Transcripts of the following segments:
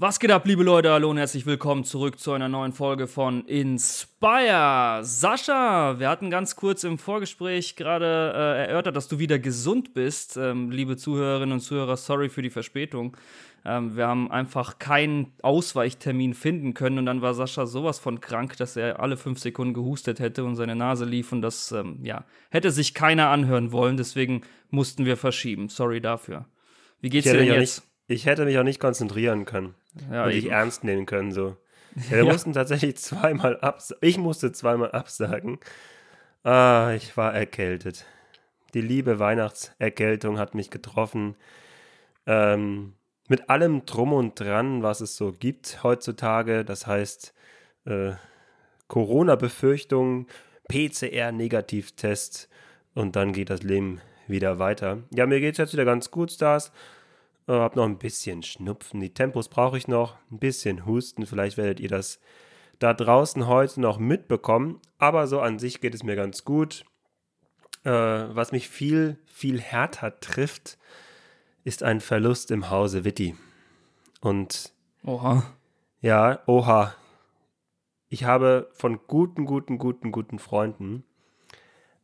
Was geht ab, liebe Leute? Hallo und herzlich willkommen zurück zu einer neuen Folge von Inspire. Sascha, wir hatten ganz kurz im Vorgespräch gerade äh, erörtert, dass du wieder gesund bist. Ähm, liebe Zuhörerinnen und Zuhörer, sorry für die Verspätung. Ähm, wir haben einfach keinen Ausweichtermin finden können und dann war Sascha sowas von krank, dass er alle fünf Sekunden gehustet hätte und seine Nase lief und das, ähm, ja, hätte sich keiner anhören wollen. Deswegen mussten wir verschieben. Sorry dafür. Wie geht's dir denn jetzt? Nicht, ich hätte mich auch nicht konzentrieren können ja, und dich ernst nehmen können so. Ja, wir ja. mussten tatsächlich zweimal absagen. Ich musste zweimal absagen. Ah, ich war erkältet. Die liebe Weihnachtserkältung hat mich getroffen. Ähm, mit allem Drum und Dran, was es so gibt heutzutage. Das heißt, äh, Corona-Befürchtungen, PCR-Negativtest und dann geht das Leben wieder weiter. Ja, mir geht es jetzt wieder ganz gut, Stars. Äh, hab noch ein bisschen Schnupfen. Die Tempos brauche ich noch. Ein bisschen Husten. Vielleicht werdet ihr das da draußen heute noch mitbekommen. Aber so an sich geht es mir ganz gut. Äh, was mich viel, viel härter trifft, ist ein Verlust im Hause Witti. Und. Oha. Ja, oha. Ich habe von guten, guten, guten, guten Freunden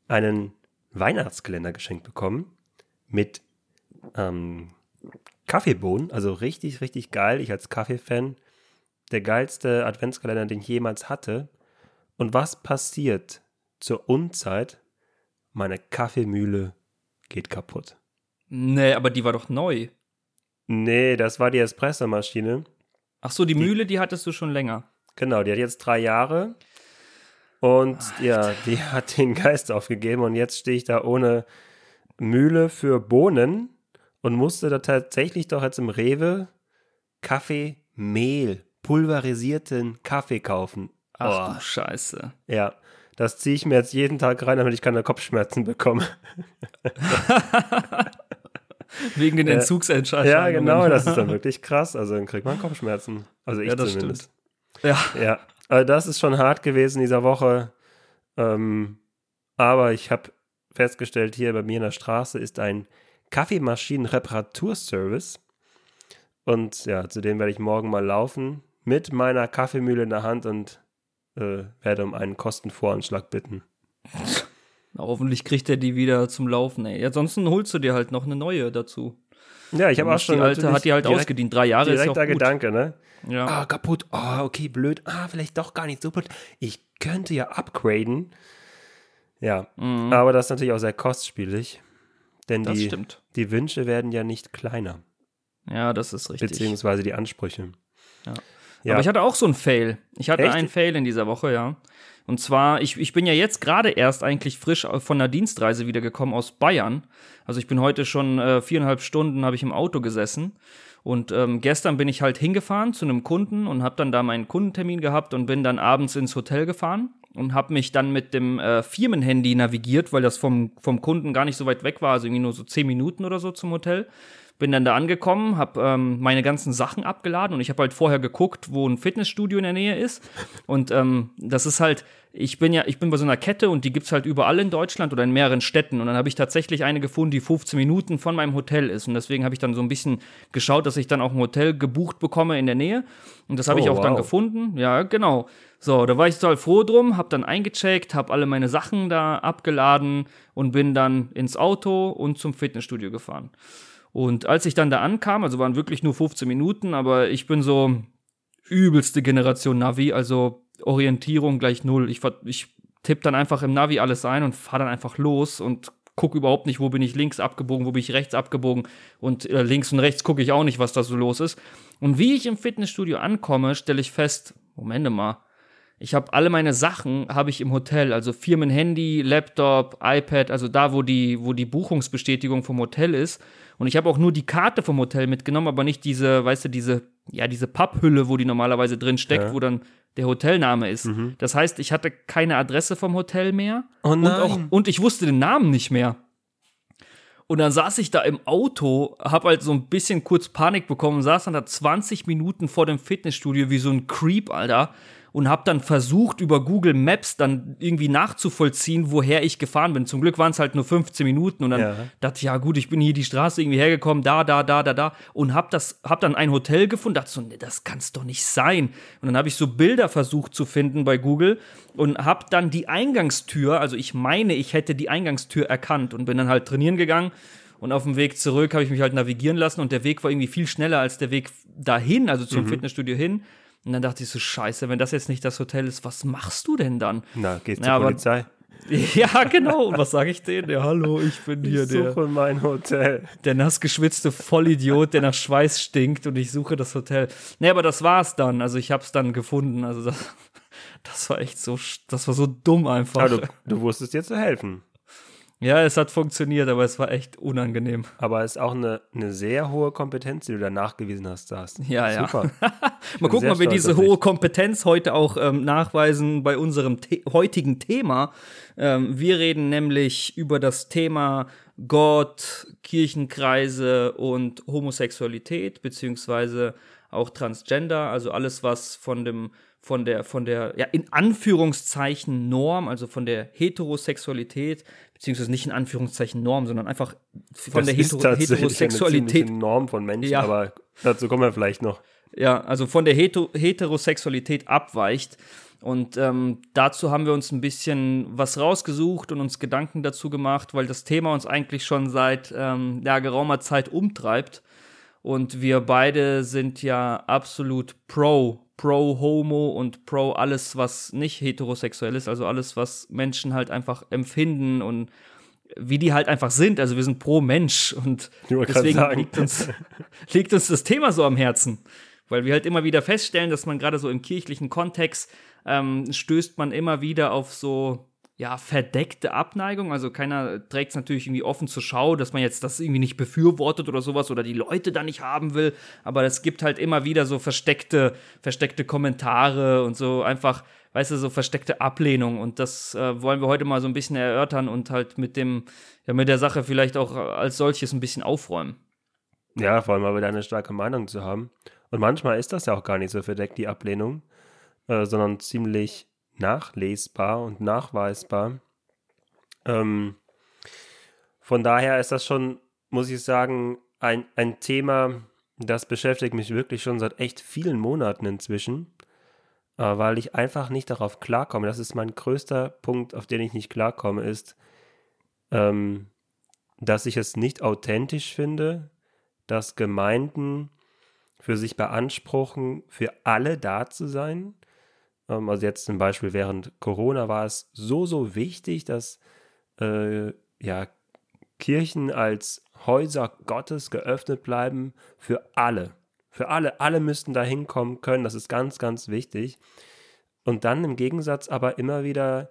einen Weihnachtskalender geschenkt bekommen mit ähm, Kaffeebohnen, also richtig, richtig geil. Ich als Kaffeefan, der geilste Adventskalender, den ich jemals hatte. Und was passiert zur Unzeit? Meine Kaffeemühle geht kaputt. Nee, aber die war doch neu. Nee, das war die Espressomaschine. Ach so, die, die Mühle, die hattest du schon länger. Genau, die hat jetzt drei Jahre. Und Alter. ja, die hat den Geist aufgegeben und jetzt stehe ich da ohne Mühle für Bohnen und musste da tatsächlich doch jetzt im Rewe Kaffeemehl, pulverisierten Kaffee kaufen. Ach oh. du Scheiße. Ja, das ziehe ich mir jetzt jeden Tag rein, damit ich keine Kopfschmerzen bekomme. Wegen den Entzugsentscheidungen. Ja, genau, das ist dann wirklich krass. Also dann kriegt man Kopfschmerzen. Also ich ja, das zumindest. Stimmt. Ja. Ja, also das ist schon hart gewesen dieser Woche. Ähm, aber ich habe festgestellt, hier bei mir in der Straße ist ein Kaffeemaschinen-Reparaturservice. Und ja, zu dem werde ich morgen mal laufen mit meiner Kaffeemühle in der Hand und äh, werde um einen Kostenvoranschlag bitten. Na, hoffentlich kriegt er die wieder zum Laufen, ey. Ansonsten holst du dir halt noch eine neue dazu. Ja, ich habe auch schon. Die alte hat die halt direkt, ausgedient. Drei Jahre ist ja auch gut. Gedanke, ne? Ja. Ah, kaputt. Ah, oh, okay, blöd. Ah, vielleicht doch gar nicht so blöd. Ich könnte ja upgraden. Ja, mhm. aber das ist natürlich auch sehr kostspielig. Denn das die, stimmt. die Wünsche werden ja nicht kleiner. Ja, das ist richtig. Beziehungsweise die Ansprüche. Ja. ja. Aber ich hatte auch so einen Fail. Ich hatte Echt? einen Fail in dieser Woche, ja. Und zwar, ich, ich bin ja jetzt gerade erst eigentlich frisch von einer Dienstreise wiedergekommen aus Bayern. Also ich bin heute schon äh, viereinhalb Stunden habe ich im Auto gesessen. Und ähm, gestern bin ich halt hingefahren zu einem Kunden und habe dann da meinen Kundentermin gehabt und bin dann abends ins Hotel gefahren und habe mich dann mit dem äh, Firmenhandy navigiert, weil das vom, vom Kunden gar nicht so weit weg war, also irgendwie nur so zehn Minuten oder so zum Hotel. Bin dann da angekommen, habe ähm, meine ganzen Sachen abgeladen und ich habe halt vorher geguckt, wo ein Fitnessstudio in der Nähe ist. Und ähm, das ist halt, ich bin ja, ich bin bei so einer Kette und die gibt's halt überall in Deutschland oder in mehreren Städten. Und dann habe ich tatsächlich eine gefunden, die 15 Minuten von meinem Hotel ist. Und deswegen habe ich dann so ein bisschen geschaut, dass ich dann auch ein Hotel gebucht bekomme in der Nähe. Und das habe oh, ich auch wow. dann gefunden. Ja, genau. So, da war ich total froh drum, habe dann eingecheckt, habe alle meine Sachen da abgeladen und bin dann ins Auto und zum Fitnessstudio gefahren. Und als ich dann da ankam, also waren wirklich nur 15 Minuten, aber ich bin so übelste Generation Navi, also Orientierung gleich null. Ich, ich tippe dann einfach im Navi alles ein und fahre dann einfach los und gucke überhaupt nicht, wo bin ich links abgebogen, wo bin ich rechts abgebogen und äh, links und rechts gucke ich auch nicht, was da so los ist. Und wie ich im Fitnessstudio ankomme, stelle ich fest, Moment mal, ich habe alle meine Sachen habe ich im Hotel, also Firmenhandy, Laptop, iPad, also da, wo die, wo die Buchungsbestätigung vom Hotel ist. Und ich habe auch nur die Karte vom Hotel mitgenommen, aber nicht diese, weißt du, diese, ja, diese Papphülle, wo die normalerweise drin steckt, ja. wo dann der Hotelname ist. Mhm. Das heißt, ich hatte keine Adresse vom Hotel mehr. Oh nein. Und, auch, und ich wusste den Namen nicht mehr. Und dann saß ich da im Auto, hab halt so ein bisschen kurz Panik bekommen, saß dann da 20 Minuten vor dem Fitnessstudio wie so ein Creep, Alter und habe dann versucht, über Google Maps dann irgendwie nachzuvollziehen, woher ich gefahren bin. Zum Glück waren es halt nur 15 Minuten und dann ja. dachte ich, ja gut, ich bin hier die Straße irgendwie hergekommen, da, da, da, da, da und habe das, hab dann ein Hotel gefunden, dachte so, nee, das kann's doch nicht sein. Und dann habe ich so Bilder versucht zu finden bei Google und habe dann die Eingangstür, also ich meine, ich hätte die Eingangstür erkannt und bin dann halt trainieren gegangen und auf dem Weg zurück habe ich mich halt navigieren lassen und der Weg war irgendwie viel schneller als der Weg dahin, also zum mhm. Fitnessstudio hin. Und dann dachte ich so, scheiße, wenn das jetzt nicht das Hotel ist, was machst du denn dann? Na, gehst ja, zur Polizei. Ja, genau. Und was sage ich denen? Ja, hallo, ich bin hier ich der. Ich suche mein Hotel. Der nass geschwitzte Vollidiot, der nach Schweiß stinkt und ich suche das Hotel. Nee, aber das war's dann. Also ich hab's dann gefunden. Also das, das war echt so, das war so dumm einfach. Ja, du, du wusstest dir zu helfen. Ja, es hat funktioniert, aber es war echt unangenehm. Aber es ist auch eine, eine sehr hohe Kompetenz, die du da nachgewiesen hast, hast. Ja, ja. Super. Mal gucken, ob wir diese hohe Kompetenz heute auch ähm, nachweisen bei unserem The heutigen Thema. Ähm, wir reden nämlich über das Thema Gott, Kirchenkreise und Homosexualität, beziehungsweise auch Transgender, also alles, was von dem von der, von der, ja, in Anführungszeichen Norm, also von der Heterosexualität, beziehungsweise nicht in Anführungszeichen Norm, sondern einfach von das der Heter Heterosexualität. Eine Norm von Menschen, ja. aber dazu kommen wir vielleicht noch. Ja, also von der Heter Heterosexualität abweicht. Und ähm, dazu haben wir uns ein bisschen was rausgesucht und uns Gedanken dazu gemacht, weil das Thema uns eigentlich schon seit ähm, ja, geraumer Zeit umtreibt. Und wir beide sind ja absolut pro pro Homo und pro alles, was nicht heterosexuell ist, also alles, was Menschen halt einfach empfinden und wie die halt einfach sind. Also wir sind pro Mensch und deswegen liegt uns, liegt uns das Thema so am Herzen. Weil wir halt immer wieder feststellen, dass man gerade so im kirchlichen Kontext ähm, stößt man immer wieder auf so ja, verdeckte Abneigung. Also keiner trägt es natürlich irgendwie offen zur Schau, dass man jetzt das irgendwie nicht befürwortet oder sowas oder die Leute da nicht haben will. Aber es gibt halt immer wieder so versteckte, versteckte Kommentare und so einfach, weißt du, so versteckte Ablehnung. Und das äh, wollen wir heute mal so ein bisschen erörtern und halt mit dem, ja, mit der Sache vielleicht auch als solches ein bisschen aufräumen. Ja, vor allem mal wieder eine starke Meinung zu haben. Und manchmal ist das ja auch gar nicht so verdeckt, die Ablehnung, äh, sondern ziemlich nachlesbar und nachweisbar. Ähm, von daher ist das schon, muss ich sagen, ein, ein Thema, das beschäftigt mich wirklich schon seit echt vielen Monaten inzwischen, äh, weil ich einfach nicht darauf klarkomme. Das ist mein größter Punkt, auf den ich nicht klarkomme, ist, ähm, dass ich es nicht authentisch finde, dass Gemeinden für sich beanspruchen, für alle da zu sein ähm, also jetzt zum Beispiel während Corona war es so, so wichtig, dass äh, ja, Kirchen als Häuser Gottes geöffnet bleiben für alle. Für alle. Alle müssten da hinkommen können. Das ist ganz, ganz wichtig. Und dann im Gegensatz aber immer wieder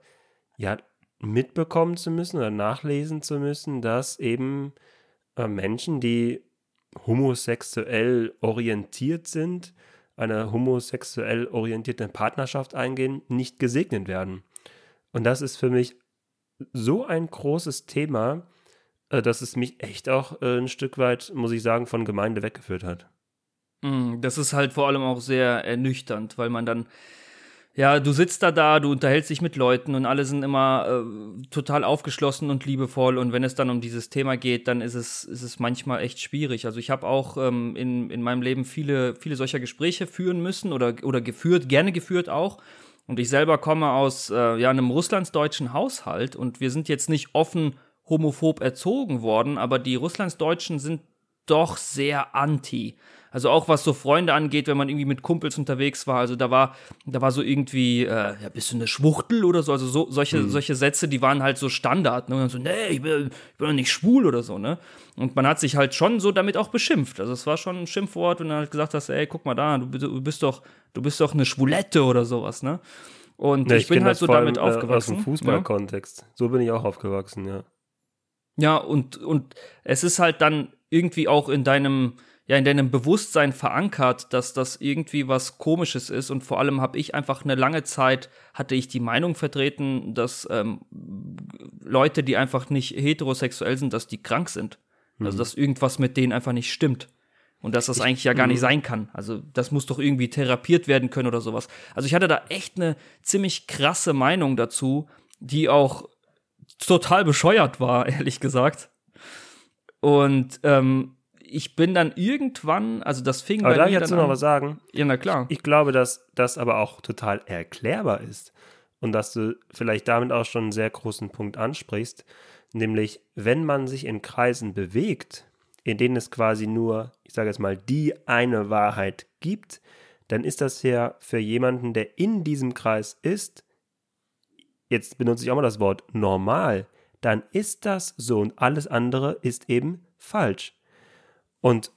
ja, mitbekommen zu müssen oder nachlesen zu müssen, dass eben äh, Menschen, die homosexuell orientiert sind, eine homosexuell orientierte Partnerschaft eingehen, nicht gesegnet werden. Und das ist für mich so ein großes Thema, äh, dass es mich echt auch äh, ein Stück weit, muss ich sagen, von Gemeinde weggeführt hat. Mm, das ist halt vor allem auch sehr ernüchternd, weil man dann ja, du sitzt da da, du unterhältst dich mit Leuten und alle sind immer äh, total aufgeschlossen und liebevoll. Und wenn es dann um dieses Thema geht, dann ist es, ist es manchmal echt schwierig. Also ich habe auch ähm, in, in meinem Leben viele, viele solcher Gespräche führen müssen oder, oder geführt, gerne geführt auch. Und ich selber komme aus äh, ja, einem russlandsdeutschen Haushalt und wir sind jetzt nicht offen homophob erzogen worden, aber die Russlandsdeutschen sind doch sehr anti. Also auch was so Freunde angeht, wenn man irgendwie mit Kumpels unterwegs war. Also da war, da war so irgendwie, äh, ja, bist du eine Schwuchtel oder so? Also so, solche, mhm. solche Sätze, die waren halt so Standard. Ne? Und dann so, nee, ich bin, ich bin doch nicht schwul oder so, ne? Und man hat sich halt schon so damit auch beschimpft. Also es war schon ein Schimpfwort und dann halt gesagt hast, ey, guck mal da, du, du bist doch, du bist doch eine Schwulette oder sowas, ne? Und ja, ich, ich bin halt so damit allem, aufgewachsen. Äh, aus dem Fußballkontext. Ja? So bin ich auch aufgewachsen, ja. Ja, und, und es ist halt dann irgendwie auch in deinem, ja in deinem Bewusstsein verankert, dass das irgendwie was Komisches ist. Und vor allem habe ich einfach eine lange Zeit, hatte ich die Meinung vertreten, dass ähm, Leute, die einfach nicht heterosexuell sind, dass die krank sind. Also, mhm. Also dass irgendwas mit denen einfach nicht stimmt. Und dass das ich, eigentlich ja gar nicht mhm. sein kann. Also das muss doch irgendwie therapiert werden können oder sowas. Also ich hatte da echt eine ziemlich krasse Meinung dazu, die auch total bescheuert war, ehrlich gesagt. Und ähm, ich bin dann irgendwann, also das fing aber bei darf mir ich dazu noch was sagen? Ja, na klar. Ich, ich glaube, dass das aber auch total erklärbar ist und dass du vielleicht damit auch schon einen sehr großen Punkt ansprichst, nämlich wenn man sich in Kreisen bewegt, in denen es quasi nur, ich sage jetzt mal, die eine Wahrheit gibt, dann ist das ja für jemanden, der in diesem Kreis ist, jetzt benutze ich auch mal das Wort normal, dann ist das so und alles andere ist eben falsch. Und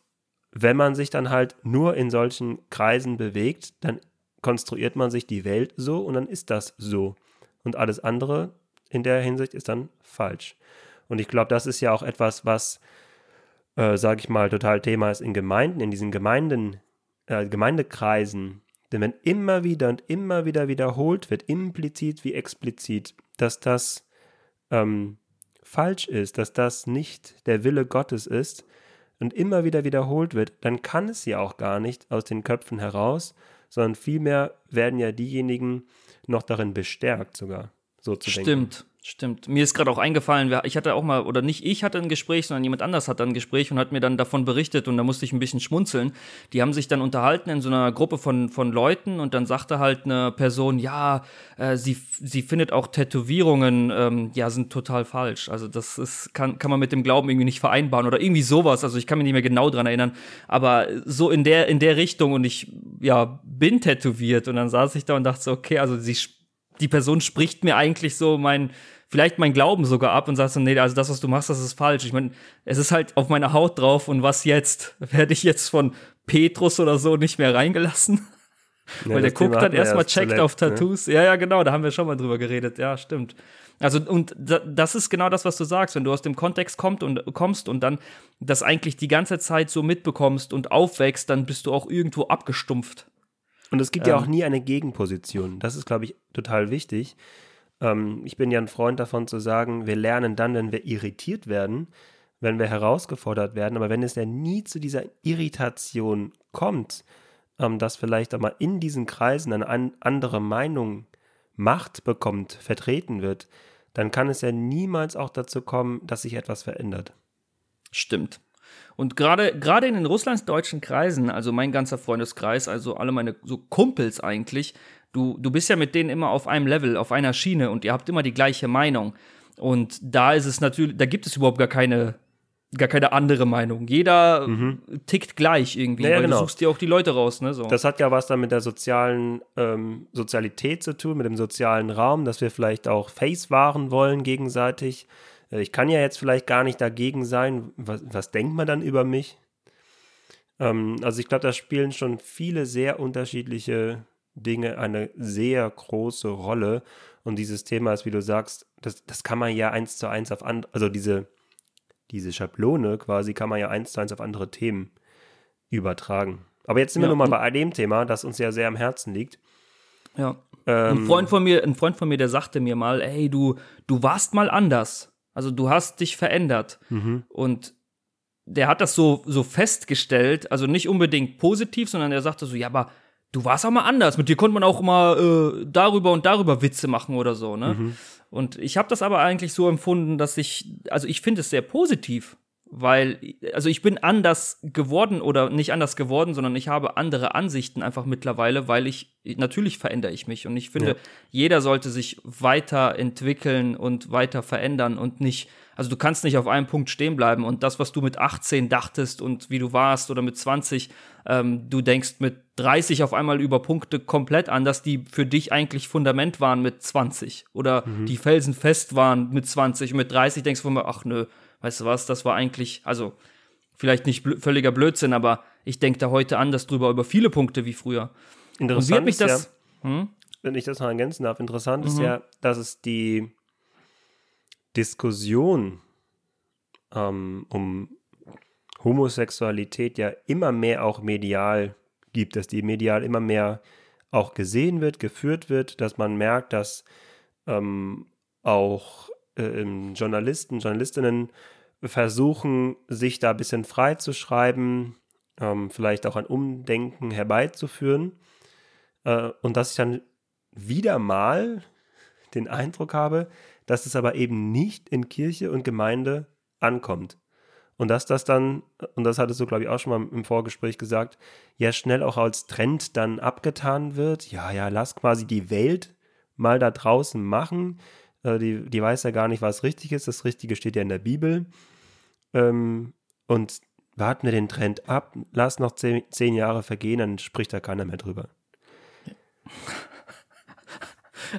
wenn man sich dann halt nur in solchen Kreisen bewegt, dann konstruiert man sich die Welt so und dann ist das so. Und alles andere in der Hinsicht ist dann falsch. Und ich glaube, das ist ja auch etwas, was äh, sage ich mal, total Thema ist in Gemeinden, in diesen Gemeinden, äh, Gemeindekreisen. Denn wenn immer wieder und immer wieder wiederholt wird, implizit wie explizit, dass das ähm, falsch ist, dass das nicht der Wille Gottes ist und immer wieder wiederholt wird, dann kann es ja auch gar nicht aus den Köpfen heraus, sondern vielmehr werden ja diejenigen noch darin bestärkt sogar, so zu Stimmt. denken. Stimmt. Stimmt. Mir ist gerade auch eingefallen, ich hatte auch mal, oder nicht ich hatte ein Gespräch, sondern jemand anders hatte ein Gespräch und hat mir dann davon berichtet und da musste ich ein bisschen schmunzeln. Die haben sich dann unterhalten in so einer Gruppe von, von Leuten und dann sagte halt eine Person, ja, äh, sie, sie findet auch Tätowierungen, ähm, ja, sind total falsch. Also das ist, kann, kann man mit dem Glauben irgendwie nicht vereinbaren oder irgendwie sowas. Also ich kann mich nicht mehr genau dran erinnern, aber so in der, in der Richtung und ich, ja, bin tätowiert und dann saß ich da und dachte so, okay, also sie, die Person spricht mir eigentlich so mein, vielleicht mein Glauben sogar ab und sagst so, nee, also das, was du machst, das ist falsch. Ich meine, es ist halt auf meiner Haut drauf und was jetzt? Werde ich jetzt von Petrus oder so nicht mehr reingelassen? Ja, Weil der guckt dann erstmal, checkt zuletzt, auf ne? Tattoos. Ne? Ja, ja, genau, da haben wir schon mal drüber geredet. Ja, stimmt. Also, und das ist genau das, was du sagst, wenn du aus dem Kontext kommt und, kommst und dann das eigentlich die ganze Zeit so mitbekommst und aufwächst, dann bist du auch irgendwo abgestumpft. Und es gibt ähm, ja auch nie eine Gegenposition. Das ist, glaube ich, total wichtig. Ähm, ich bin ja ein Freund davon zu sagen, wir lernen dann, wenn wir irritiert werden, wenn wir herausgefordert werden. Aber wenn es ja nie zu dieser Irritation kommt, ähm, dass vielleicht auch mal in diesen Kreisen eine an andere Meinung Macht bekommt, vertreten wird, dann kann es ja niemals auch dazu kommen, dass sich etwas verändert. Stimmt. Und gerade gerade in den russlandsdeutschen Kreisen, also mein ganzer Freundeskreis, also alle meine so Kumpels eigentlich, Du, du bist ja mit denen immer auf einem Level, auf einer Schiene und ihr habt immer die gleiche Meinung. Und da ist es natürlich, da gibt es überhaupt gar keine, gar keine andere Meinung. Jeder mhm. tickt gleich irgendwie, ja, weil genau. du suchst dir auch die Leute raus, ne? So. Das hat ja was dann mit der sozialen ähm, Sozialität zu tun, mit dem sozialen Raum, dass wir vielleicht auch Face wahren wollen gegenseitig. Äh, ich kann ja jetzt vielleicht gar nicht dagegen sein. Was, was denkt man dann über mich? Ähm, also ich glaube, da spielen schon viele sehr unterschiedliche Dinge eine sehr große Rolle. Und dieses Thema ist, wie du sagst, das, das kann man ja eins zu eins auf andere, also diese, diese Schablone quasi kann man ja eins zu eins auf andere Themen übertragen. Aber jetzt sind ja, wir nochmal bei dem Thema, das uns ja sehr am Herzen liegt. Ja. Ähm, ein Freund von mir, ein Freund von mir, der sagte mir mal, ey, du, du warst mal anders. Also du hast dich verändert. Mhm. Und der hat das so, so festgestellt, also nicht unbedingt positiv, sondern er sagte so, ja, aber du warst auch mal anders. Mit dir konnte man auch immer äh, darüber und darüber Witze machen oder so, ne? Mhm. Und ich habe das aber eigentlich so empfunden, dass ich, also ich finde es sehr positiv, weil, also ich bin anders geworden oder nicht anders geworden, sondern ich habe andere Ansichten einfach mittlerweile, weil ich, natürlich verändere ich mich und ich finde, ja. jeder sollte sich weiterentwickeln und weiter verändern und nicht also du kannst nicht auf einem Punkt stehen bleiben und das, was du mit 18 dachtest und wie du warst oder mit 20, ähm, du denkst mit 30 auf einmal über Punkte komplett anders, die für dich eigentlich Fundament waren mit 20 oder mhm. die Felsen fest waren mit 20 und mit 30 denkst du mir, ach nö, weißt du was, das war eigentlich, also vielleicht nicht bl völliger Blödsinn, aber ich denke da heute anders drüber über viele Punkte wie früher. Interessant und wie mich das, ja, hm? wenn ich das noch ergänzen darf, interessant mhm. ist ja, dass es die Diskussion ähm, um Homosexualität ja immer mehr auch medial gibt, dass die medial immer mehr auch gesehen wird, geführt wird, dass man merkt, dass ähm, auch äh, Journalisten, Journalistinnen versuchen, sich da ein bisschen frei zu schreiben, ähm, vielleicht auch ein Umdenken herbeizuführen. Äh, und dass ich dann wieder mal den Eindruck habe, dass es aber eben nicht in Kirche und Gemeinde ankommt. Und dass das dann, und das hattest du, glaube ich, auch schon mal im Vorgespräch gesagt, ja schnell auch als Trend dann abgetan wird. Ja, ja, lass quasi die Welt mal da draußen machen. Äh, die, die weiß ja gar nicht, was richtig ist. Das Richtige steht ja in der Bibel. Ähm, und warten wir den Trend ab, lass noch zehn, zehn Jahre vergehen, dann spricht da keiner mehr drüber.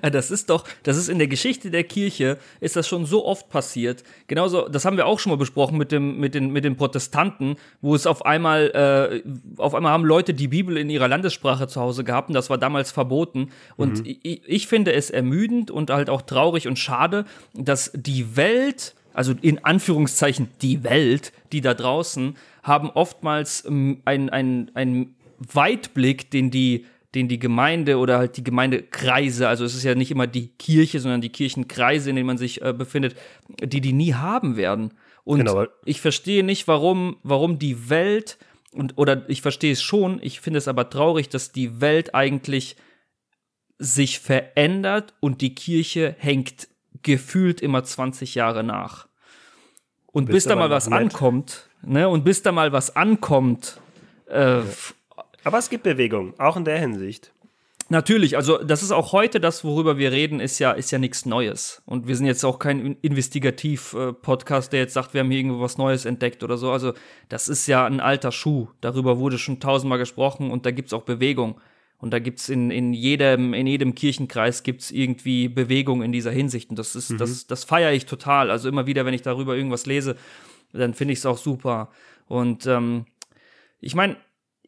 Das ist doch, das ist in der Geschichte der Kirche, ist das schon so oft passiert. Genauso, das haben wir auch schon mal besprochen mit, dem, mit, den, mit den Protestanten, wo es auf einmal, äh, auf einmal haben Leute die Bibel in ihrer Landessprache zu Hause gehabt und das war damals verboten. Und mhm. ich, ich finde es ermüdend und halt auch traurig und schade, dass die Welt also in Anführungszeichen die Welt, die da draußen, haben oftmals ähm, einen ein Weitblick, den die den die Gemeinde oder halt die Gemeindekreise, also es ist ja nicht immer die Kirche, sondern die Kirchenkreise, in denen man sich äh, befindet, die die nie haben werden. Und genau. ich verstehe nicht, warum, warum die Welt und oder ich verstehe es schon, ich finde es aber traurig, dass die Welt eigentlich sich verändert und die Kirche hängt gefühlt immer 20 Jahre nach. Und bis, da mal was nett. ankommt, ne, und bis da mal was ankommt, äh, ja. Aber es gibt Bewegung, auch in der Hinsicht. Natürlich, also das ist auch heute das, worüber wir reden, ist ja, ist ja nichts Neues. Und wir sind jetzt auch kein Investigativ-Podcast, der jetzt sagt, wir haben hier irgendwo was Neues entdeckt oder so. Also das ist ja ein alter Schuh. Darüber wurde schon tausendmal gesprochen und da gibt's auch Bewegung. Und da gibt's in, in jedem, in jedem Kirchenkreis gibt's irgendwie Bewegung in dieser Hinsicht. Und das ist, mhm. das, das feiere ich total. Also immer wieder, wenn ich darüber irgendwas lese, dann finde ich es auch super. Und ähm, ich meine,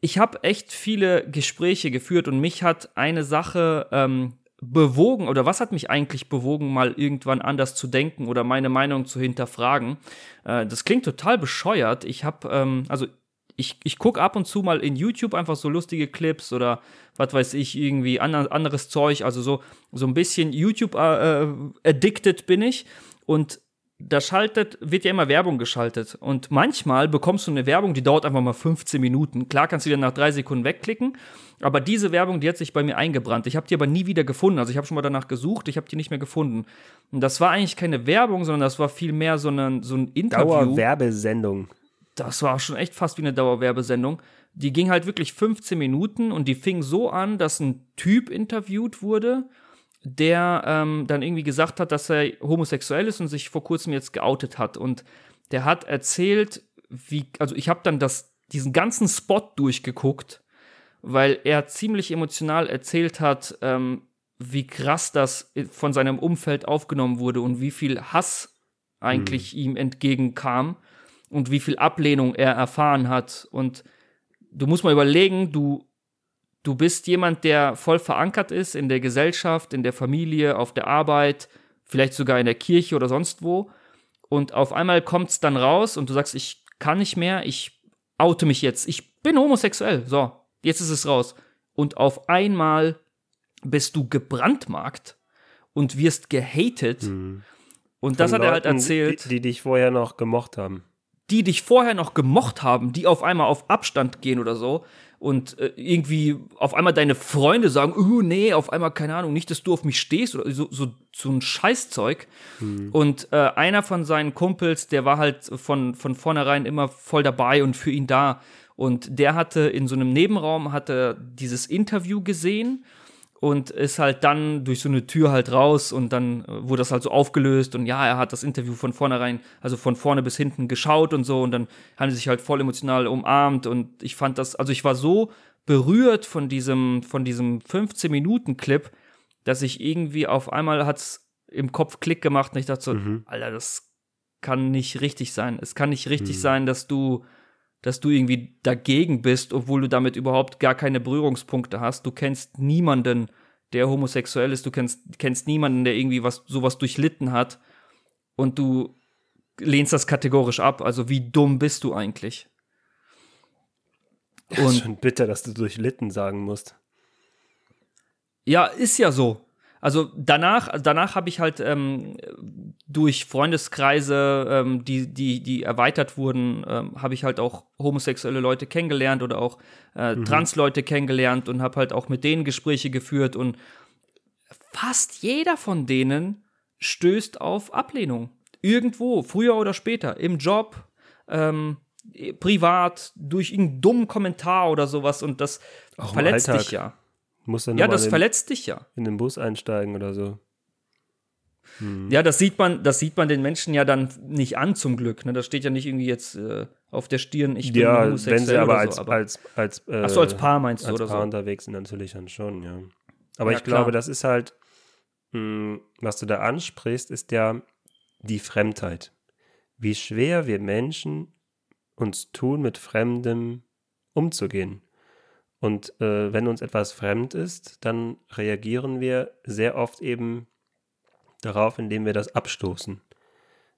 ich habe echt viele Gespräche geführt und mich hat eine Sache ähm, bewogen oder was hat mich eigentlich bewogen, mal irgendwann anders zu denken oder meine Meinung zu hinterfragen. Äh, das klingt total bescheuert. Ich habe, ähm, also ich, ich gucke ab und zu mal in YouTube einfach so lustige Clips oder was weiß ich, irgendwie ander, anderes Zeug, also so, so ein bisschen YouTube äh, äh bin ich. Und da schaltet, wird ja immer Werbung geschaltet. Und manchmal bekommst du eine Werbung, die dauert einfach mal 15 Minuten. Klar kannst du dann nach drei Sekunden wegklicken, aber diese Werbung, die hat sich bei mir eingebrannt. Ich habe die aber nie wieder gefunden. Also ich habe schon mal danach gesucht, ich habe die nicht mehr gefunden. Und das war eigentlich keine Werbung, sondern das war vielmehr so, eine, so ein Interview. Dauerwerbesendung. Das war schon echt fast wie eine Dauerwerbesendung. Die ging halt wirklich 15 Minuten und die fing so an, dass ein Typ interviewt wurde der ähm, dann irgendwie gesagt hat, dass er homosexuell ist und sich vor kurzem jetzt geoutet hat. Und der hat erzählt, wie, also ich habe dann das, diesen ganzen Spot durchgeguckt, weil er ziemlich emotional erzählt hat, ähm, wie krass das von seinem Umfeld aufgenommen wurde und wie viel Hass eigentlich mhm. ihm entgegenkam und wie viel Ablehnung er erfahren hat. Und du musst mal überlegen, du du bist jemand, der voll verankert ist in der Gesellschaft, in der Familie, auf der Arbeit, vielleicht sogar in der Kirche oder sonst wo. Und auf einmal kommt es dann raus und du sagst, ich kann nicht mehr, ich oute mich jetzt, ich bin homosexuell. So, jetzt ist es raus. Und auf einmal bist du gebrandmarkt und wirst gehatet. Hm. Und das hat Leuten, er halt erzählt. Die, die dich vorher noch gemocht haben. Die dich vorher noch gemocht haben, die auf einmal auf Abstand gehen oder so und äh, irgendwie auf einmal deine Freunde sagen, oh nee, auf einmal, keine Ahnung, nicht, dass du auf mich stehst oder so, so, so ein Scheißzeug. Mhm. Und äh, einer von seinen Kumpels, der war halt von, von vornherein immer voll dabei und für ihn da. Und der hatte in so einem Nebenraum, hatte dieses Interview gesehen und ist halt dann durch so eine Tür halt raus und dann äh, wurde das halt so aufgelöst und ja, er hat das Interview von vornherein, also von vorne bis hinten geschaut und so und dann haben sie sich halt voll emotional umarmt und ich fand das, also ich war so berührt von diesem, von diesem 15 Minuten Clip, dass ich irgendwie auf einmal hat's im Kopf Klick gemacht und ich dachte so, mhm. Alter, das kann nicht richtig sein. Es kann nicht richtig mhm. sein, dass du dass du irgendwie dagegen bist, obwohl du damit überhaupt gar keine Berührungspunkte hast. Du kennst niemanden, der homosexuell ist, du kennst, kennst niemanden, der irgendwie was sowas durchlitten hat und du lehnst das kategorisch ab. Also wie dumm bist du eigentlich? Und das ist schon bitter, dass du durchlitten sagen musst. Ja, ist ja so. Also danach, danach habe ich halt ähm, durch Freundeskreise, ähm, die, die, die erweitert wurden, ähm, habe ich halt auch homosexuelle Leute kennengelernt oder auch äh, mhm. Trans-Leute kennengelernt und habe halt auch mit denen Gespräche geführt und fast jeder von denen stößt auf Ablehnung. Irgendwo, früher oder später, im Job, ähm, privat, durch irgendeinen dummen Kommentar oder sowas und das auch verletzt dich ja. Muss dann ja, das in, verletzt dich ja. In den Bus einsteigen oder so. Hm. Ja, das sieht man, das sieht man den Menschen ja dann nicht an, zum Glück. Ne? Das steht ja nicht irgendwie jetzt äh, auf der Stirn, ich bin ja, homosexuell wenn sie aber als, so, aber als, als, äh, so, als Paar meinst du als oder Paar so? unterwegs sind natürlich dann schon, ja. Aber ja, ich klar. glaube, das ist halt, mh, hm, was du da ansprichst, ist ja die Fremdheit. Wie schwer wir Menschen uns tun, mit Fremdem umzugehen. Und äh, wenn uns etwas fremd ist, dann reagieren wir sehr oft eben darauf, indem wir das abstoßen.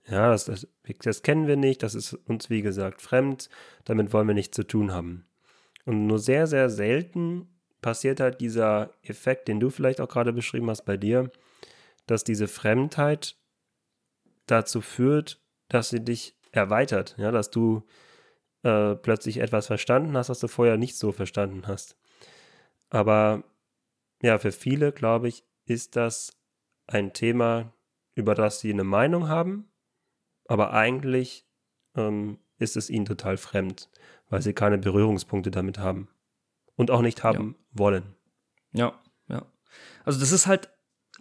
Ja, das, das, das kennen wir nicht, das ist uns wie gesagt fremd, damit wollen wir nichts zu tun haben. Und nur sehr, sehr selten passiert halt dieser Effekt, den du vielleicht auch gerade beschrieben hast bei dir, dass diese Fremdheit dazu führt, dass sie dich erweitert, ja, dass du äh, plötzlich etwas verstanden hast, was du vorher nicht so verstanden hast. Aber ja, für viele, glaube ich, ist das ein Thema, über das sie eine Meinung haben, aber eigentlich ähm, ist es ihnen total fremd, weil sie keine Berührungspunkte damit haben und auch nicht haben ja. wollen. Ja, ja. Also das ist halt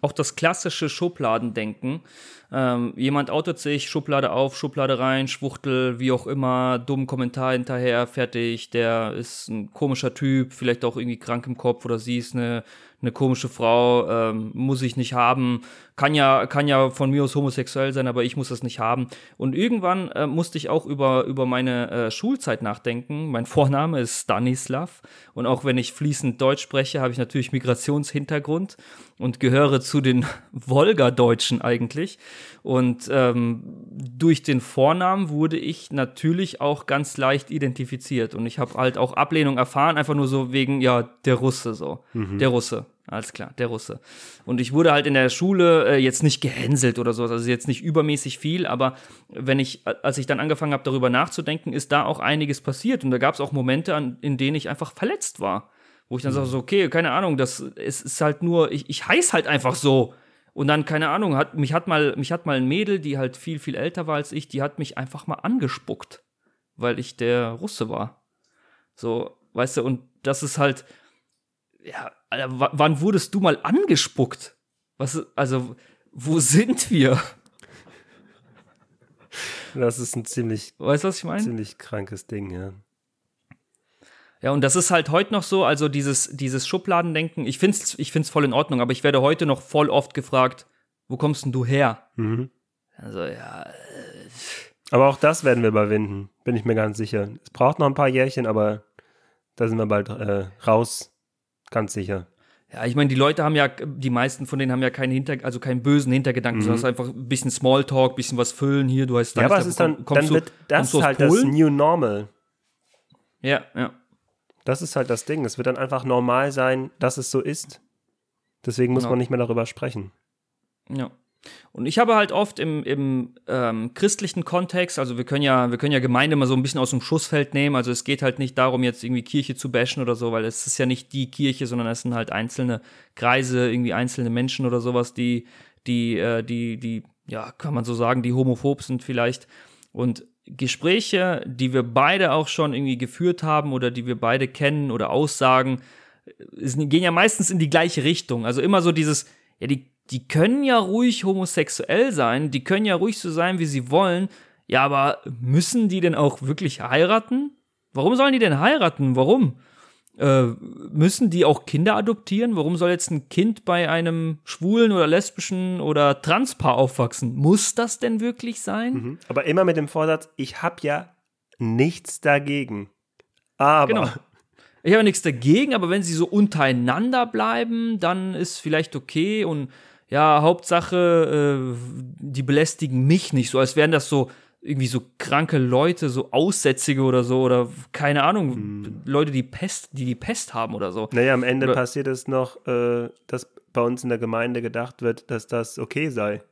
auch das klassische Schubladendenken. Ähm, jemand outet sich, Schublade auf, Schublade rein, Schwuchtel, wie auch immer, dummen Kommentar hinterher, fertig, der ist ein komischer Typ, vielleicht auch irgendwie krank im Kopf oder sie ist eine eine komische Frau, ähm, muss ich nicht haben, kann ja, kann ja von mir aus homosexuell sein, aber ich muss das nicht haben. Und irgendwann äh, musste ich auch über, über meine äh, Schulzeit nachdenken. Mein Vorname ist Stanislav und auch wenn ich fließend Deutsch spreche, habe ich natürlich Migrationshintergrund und gehöre zu den Wolgadeutschen eigentlich. Und ähm, durch den Vornamen wurde ich natürlich auch ganz leicht identifiziert. Und ich habe halt auch Ablehnung erfahren, einfach nur so wegen, ja, der Russe so. Mhm. Der Russe. Alles klar, der Russe. Und ich wurde halt in der Schule äh, jetzt nicht gehänselt oder so, also jetzt nicht übermäßig viel, aber wenn ich, als ich dann angefangen habe, darüber nachzudenken, ist da auch einiges passiert. Und da gab es auch Momente, an, in denen ich einfach verletzt war. Wo ich dann mhm. sage, so, okay, keine Ahnung, das es ist halt nur, ich, ich heiß halt einfach so. Und dann, keine Ahnung, hat, mich, hat mal, mich hat mal ein Mädel, die halt viel, viel älter war als ich, die hat mich einfach mal angespuckt, weil ich der Russe war. So, weißt du, und das ist halt, ja, Alter, wann wurdest du mal angespuckt? Was, also, wo sind wir? Das ist ein ziemlich, weißt was ich meine? Ziemlich krankes Ding, ja. Ja, und das ist halt heute noch so, also dieses, dieses Schubladendenken, ich find's, ich find's voll in Ordnung, aber ich werde heute noch voll oft gefragt, wo kommst denn du her? Mhm. Also, ja. Äh, aber auch das werden wir überwinden, bin ich mir ganz sicher. Es braucht noch ein paar Jährchen, aber da sind wir bald äh, raus, ganz sicher. Ja, ich meine, die Leute haben ja, die meisten von denen haben ja keinen Hinter, also keinen bösen Hintergedanken, mhm. sondern ist einfach ein bisschen Smalltalk, ein bisschen was füllen hier, du hast Ja, aber es ist dann, dann wird das halt das New Normal. Ja, ja. Das ist halt das Ding. Es wird dann einfach normal sein, dass es so ist. Deswegen muss genau. man nicht mehr darüber sprechen. Ja. Und ich habe halt oft im, im ähm, christlichen Kontext, also wir können ja, wir können ja Gemeinde mal so ein bisschen aus dem Schussfeld nehmen. Also es geht halt nicht darum, jetzt irgendwie Kirche zu bashen oder so, weil es ist ja nicht die Kirche, sondern es sind halt einzelne Kreise, irgendwie einzelne Menschen oder sowas, die, die, äh, die, die, ja, kann man so sagen, die homophob sind vielleicht. Und Gespräche, die wir beide auch schon irgendwie geführt haben oder die wir beide kennen oder Aussagen, gehen ja meistens in die gleiche Richtung. Also immer so dieses, ja, die, die können ja ruhig homosexuell sein, die können ja ruhig so sein, wie sie wollen. Ja, aber müssen die denn auch wirklich heiraten? Warum sollen die denn heiraten? Warum? Äh, müssen die auch Kinder adoptieren? Warum soll jetzt ein Kind bei einem schwulen oder lesbischen oder Transpaar aufwachsen? Muss das denn wirklich sein? Mhm. Aber immer mit dem Vorsatz, ich habe ja nichts dagegen. Aber. Genau. Ich habe nichts dagegen, aber wenn sie so untereinander bleiben, dann ist vielleicht okay und ja, Hauptsache, äh, die belästigen mich nicht, so als wären das so irgendwie so kranke Leute, so Aussätzige oder so oder keine Ahnung, hm. Leute, die Pest, die die Pest haben oder so. Naja, am Ende oder, passiert es noch, äh, dass bei uns in der Gemeinde gedacht wird, dass das okay sei.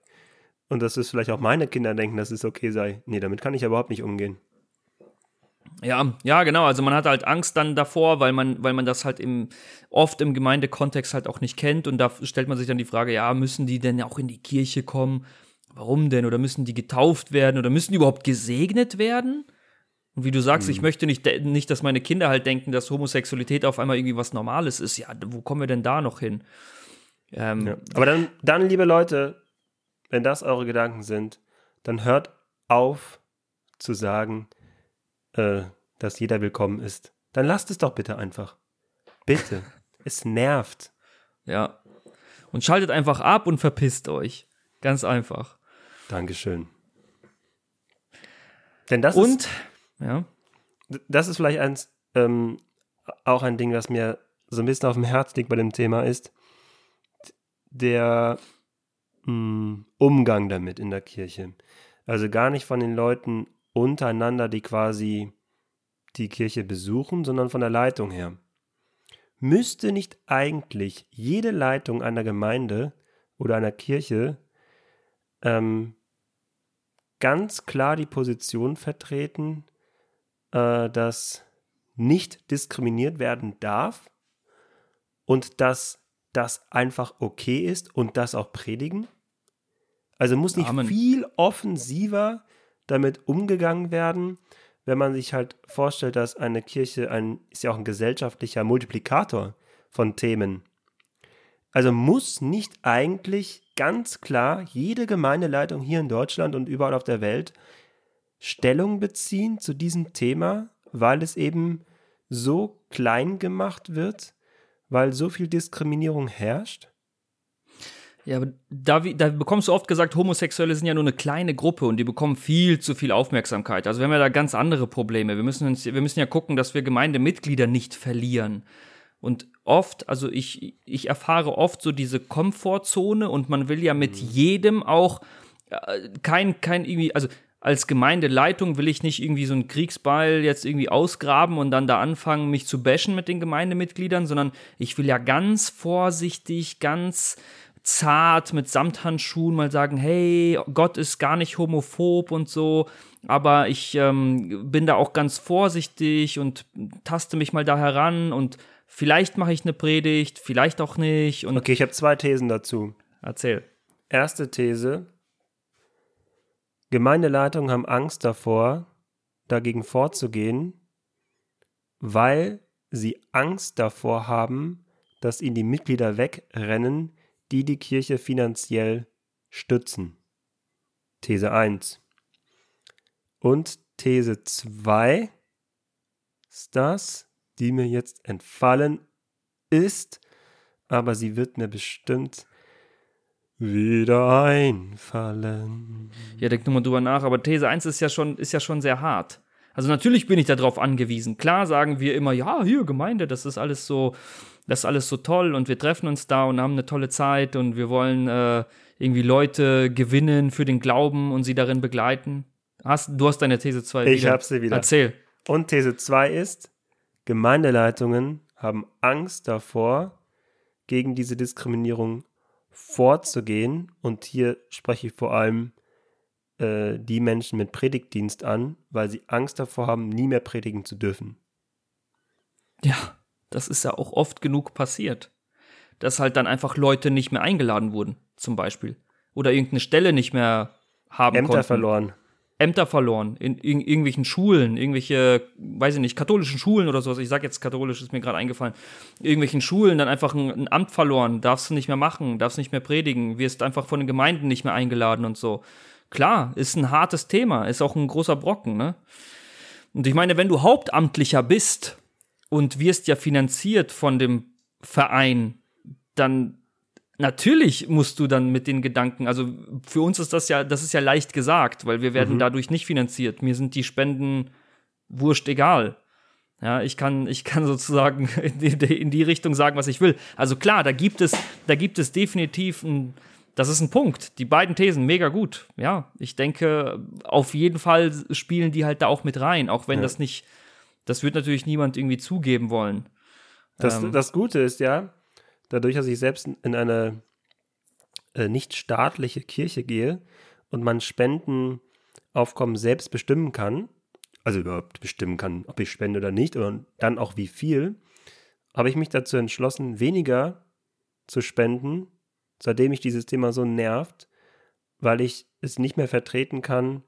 Und dass es vielleicht auch meine Kinder denken, dass es okay sei. Nee, damit kann ich überhaupt nicht umgehen. Ja, ja, genau. Also man hat halt Angst dann davor, weil man, weil man das halt im, oft im Gemeindekontext halt auch nicht kennt. Und da stellt man sich dann die Frage, ja, müssen die denn auch in die Kirche kommen? Warum denn? Oder müssen die getauft werden? Oder müssen die überhaupt gesegnet werden? Und wie du sagst, hm. ich möchte nicht, nicht, dass meine Kinder halt denken, dass Homosexualität auf einmal irgendwie was Normales ist. Ja, wo kommen wir denn da noch hin? Ähm, ja. Aber dann, dann, liebe Leute, wenn das eure Gedanken sind, dann hört auf zu sagen, äh, dass jeder willkommen ist. Dann lasst es doch bitte einfach. Bitte. es nervt. Ja. Und schaltet einfach ab und verpisst euch. Ganz einfach. Dankeschön. Denn das und, ist. ja. Das ist vielleicht eins, ähm, auch ein Ding, was mir so ein bisschen auf dem Herz liegt bei dem Thema, ist der mh, hm, Umgang damit in der Kirche. Also gar nicht von den Leuten untereinander, die quasi die Kirche besuchen, sondern von der Leitung her. Müsste nicht eigentlich jede Leitung einer Gemeinde oder einer Kirche ähm, ganz klar die Position vertreten, äh, dass nicht diskriminiert werden darf und dass das einfach okay ist und das auch predigen? Also muss nicht Amen. viel offensiver damit umgegangen werden, wenn man sich halt vorstellt, dass eine Kirche ein, ist ja auch ein gesellschaftlicher Multiplikator von Themen. Also muss nicht eigentlich ganz klar jede Gemeindeleitung hier in Deutschland und überall auf der Welt Stellung beziehen zu diesem Thema, weil es eben so klein gemacht wird, weil so viel Diskriminierung herrscht? Ja, aber da, da bekommst du oft gesagt, Homosexuelle sind ja nur eine kleine Gruppe und die bekommen viel zu viel Aufmerksamkeit. Also wir haben ja da ganz andere Probleme. Wir müssen, uns, wir müssen ja gucken, dass wir Gemeindemitglieder nicht verlieren. Und oft, also ich, ich erfahre oft so diese Komfortzone und man will ja mit mhm. jedem auch äh, kein, kein irgendwie, also als Gemeindeleitung will ich nicht irgendwie so einen Kriegsball jetzt irgendwie ausgraben und dann da anfangen, mich zu bashen mit den Gemeindemitgliedern, sondern ich will ja ganz vorsichtig, ganz zart mit Samthandschuhen mal sagen, hey, Gott ist gar nicht homophob und so, aber ich ähm, bin da auch ganz vorsichtig und taste mich mal da heran und vielleicht mache ich eine Predigt, vielleicht auch nicht. Und okay, ich habe zwei Thesen dazu. Erzähl. Erste These. Gemeindeleitungen haben Angst davor, dagegen vorzugehen, weil sie Angst davor haben, dass ihnen die Mitglieder wegrennen, die die Kirche finanziell stützen. These 1. Und These 2 ist das, die mir jetzt entfallen ist, aber sie wird mir bestimmt wieder einfallen. Ja, denk nur mal drüber nach, aber These 1 ist ja schon, ist ja schon sehr hart. Also natürlich bin ich darauf angewiesen. Klar sagen wir immer, ja, hier Gemeinde, das ist alles so das ist alles so toll und wir treffen uns da und haben eine tolle Zeit und wir wollen äh, irgendwie Leute gewinnen für den Glauben und sie darin begleiten. Hast, du hast deine These 2 Ich wieder. habe sie wieder. Erzähl. Und These 2 ist, Gemeindeleitungen haben Angst davor, gegen diese Diskriminierung vorzugehen. Und hier spreche ich vor allem äh, die Menschen mit Predigtdienst an, weil sie Angst davor haben, nie mehr predigen zu dürfen. Ja, das ist ja auch oft genug passiert. Dass halt dann einfach Leute nicht mehr eingeladen wurden, zum Beispiel. Oder irgendeine Stelle nicht mehr haben Ämter konnten. verloren. Ämter verloren. In, in, irgendwelchen Schulen, irgendwelche, weiß ich nicht, katholischen Schulen oder sowas. Ich sag jetzt katholisch, ist mir gerade eingefallen. Irgendwelchen Schulen dann einfach ein, ein Amt verloren. Darfst du nicht mehr machen, darfst nicht mehr predigen, wirst einfach von den Gemeinden nicht mehr eingeladen und so. Klar, ist ein hartes Thema, ist auch ein großer Brocken, ne? Und ich meine, wenn du Hauptamtlicher bist, und wirst ja finanziert von dem Verein, dann natürlich musst du dann mit den Gedanken, also für uns ist das ja, das ist ja leicht gesagt, weil wir werden mhm. dadurch nicht finanziert. Mir sind die Spenden wurscht egal. Ja, ich kann, ich kann sozusagen in die, in die Richtung sagen, was ich will. Also klar, da gibt es, da gibt es definitiv ein, das ist ein Punkt. Die beiden Thesen, mega gut. Ja, ich denke, auf jeden Fall spielen die halt da auch mit rein, auch wenn ja. das nicht, das wird natürlich niemand irgendwie zugeben wollen. Das, ähm, das Gute ist ja, dadurch, dass ich selbst in eine äh, nicht staatliche Kirche gehe und man Spendenaufkommen selbst bestimmen kann, also überhaupt bestimmen kann, ob ich spende oder nicht, und dann auch wie viel, habe ich mich dazu entschlossen, weniger zu spenden, seitdem mich dieses Thema so nervt, weil ich es nicht mehr vertreten kann,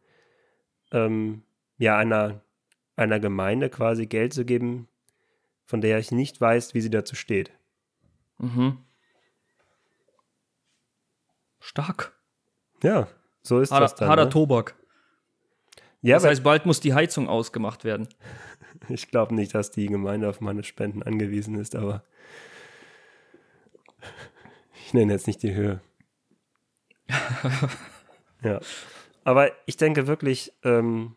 ähm, ja, einer, einer Gemeinde quasi Geld zu geben, von der ich nicht weiß, wie sie dazu steht. Mhm. Stark. Ja, so ist harder, das dann. Harder ne? Tobak. Ja, das heißt, bald muss die Heizung ausgemacht werden. ich glaube nicht, dass die Gemeinde auf meine Spenden angewiesen ist, aber ich nenne jetzt nicht die Höhe. ja. Aber ich denke wirklich, ähm,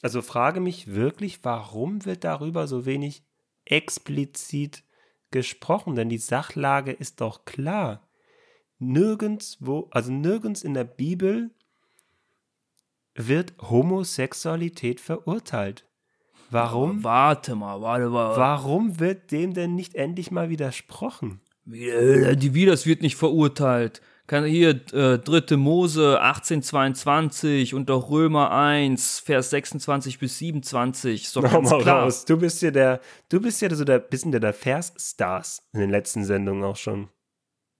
also frage mich wirklich, warum wird darüber so wenig explizit gesprochen? Denn die Sachlage ist doch klar. Nirgends wo, also nirgends in der Bibel wird Homosexualität verurteilt. Warum? warte mal, warte mal. Warum wird dem denn nicht endlich mal widersprochen? Wie, wie das wird nicht verurteilt. Kann hier äh, dritte Mose 1822 und auch Römer 1 Vers 26 bis 27 so ganz klar. Raus. Du bist ja der du bist ja so der bisschen der, der Vers-Stars in den letzten Sendungen auch schon.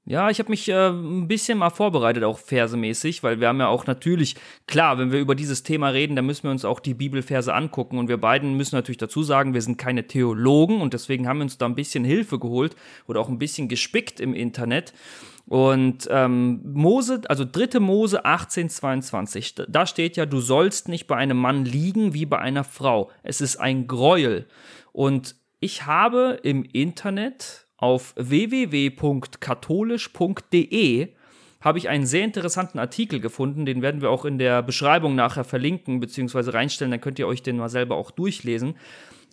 Ja, ich habe mich äh, ein bisschen mal vorbereitet, auch versemäßig, weil wir haben ja auch natürlich, klar, wenn wir über dieses Thema reden, dann müssen wir uns auch die Bibelverse angucken und wir beiden müssen natürlich dazu sagen, wir sind keine Theologen und deswegen haben wir uns da ein bisschen Hilfe geholt oder auch ein bisschen gespickt im Internet. Und ähm, Mose, also dritte Mose 1822, da steht ja, du sollst nicht bei einem Mann liegen wie bei einer Frau. Es ist ein Gräuel. Und ich habe im Internet auf www.katholisch.de habe ich einen sehr interessanten Artikel gefunden, den werden wir auch in der Beschreibung nachher verlinken bzw. reinstellen, dann könnt ihr euch den mal selber auch durchlesen.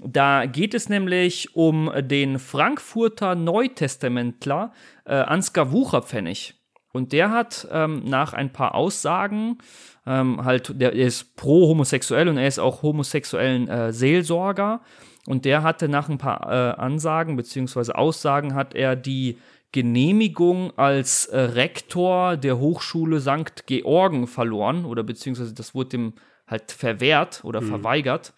Da geht es nämlich um den Frankfurter Neutestamentler äh, Ansgar Wucherpfennig. Und der hat ähm, nach ein paar Aussagen, ähm, halt, der, ist pro homosexuell und er ist auch homosexuellen äh, Seelsorger und der hatte nach ein paar äh, Ansagen bzw. Aussagen hat er die Genehmigung als äh, Rektor der Hochschule St. Georgen verloren oder beziehungsweise das wurde ihm halt verwehrt oder mhm. verweigert.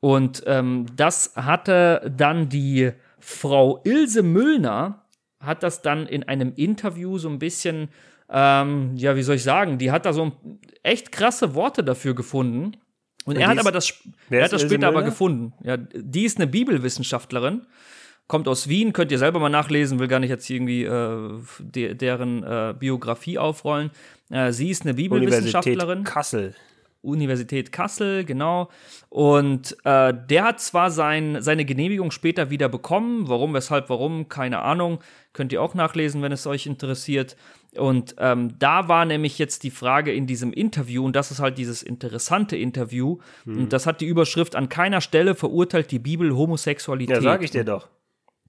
Und ähm, das hatte dann die Frau Ilse Müllner, hat das dann in einem Interview so ein bisschen, ähm, ja, wie soll ich sagen, die hat da so echt krasse Worte dafür gefunden. Und, er hat aber das, er hat das später aber gefunden. Ja, die ist eine Bibelwissenschaftlerin, kommt aus Wien, könnt ihr selber mal nachlesen, will gar nicht jetzt irgendwie äh, de, deren äh, Biografie aufrollen. Äh, sie ist eine Bibelwissenschaftlerin. Universität Kassel. Universität Kassel, genau. Und äh, der hat zwar sein, seine Genehmigung später wieder bekommen. Warum, weshalb, warum, keine Ahnung. Könnt ihr auch nachlesen, wenn es euch interessiert. Und ähm, da war nämlich jetzt die Frage in diesem Interview, und das ist halt dieses interessante Interview, hm. und das hat die Überschrift, an keiner Stelle verurteilt die Bibel Homosexualität. Ja, sag ich dir doch.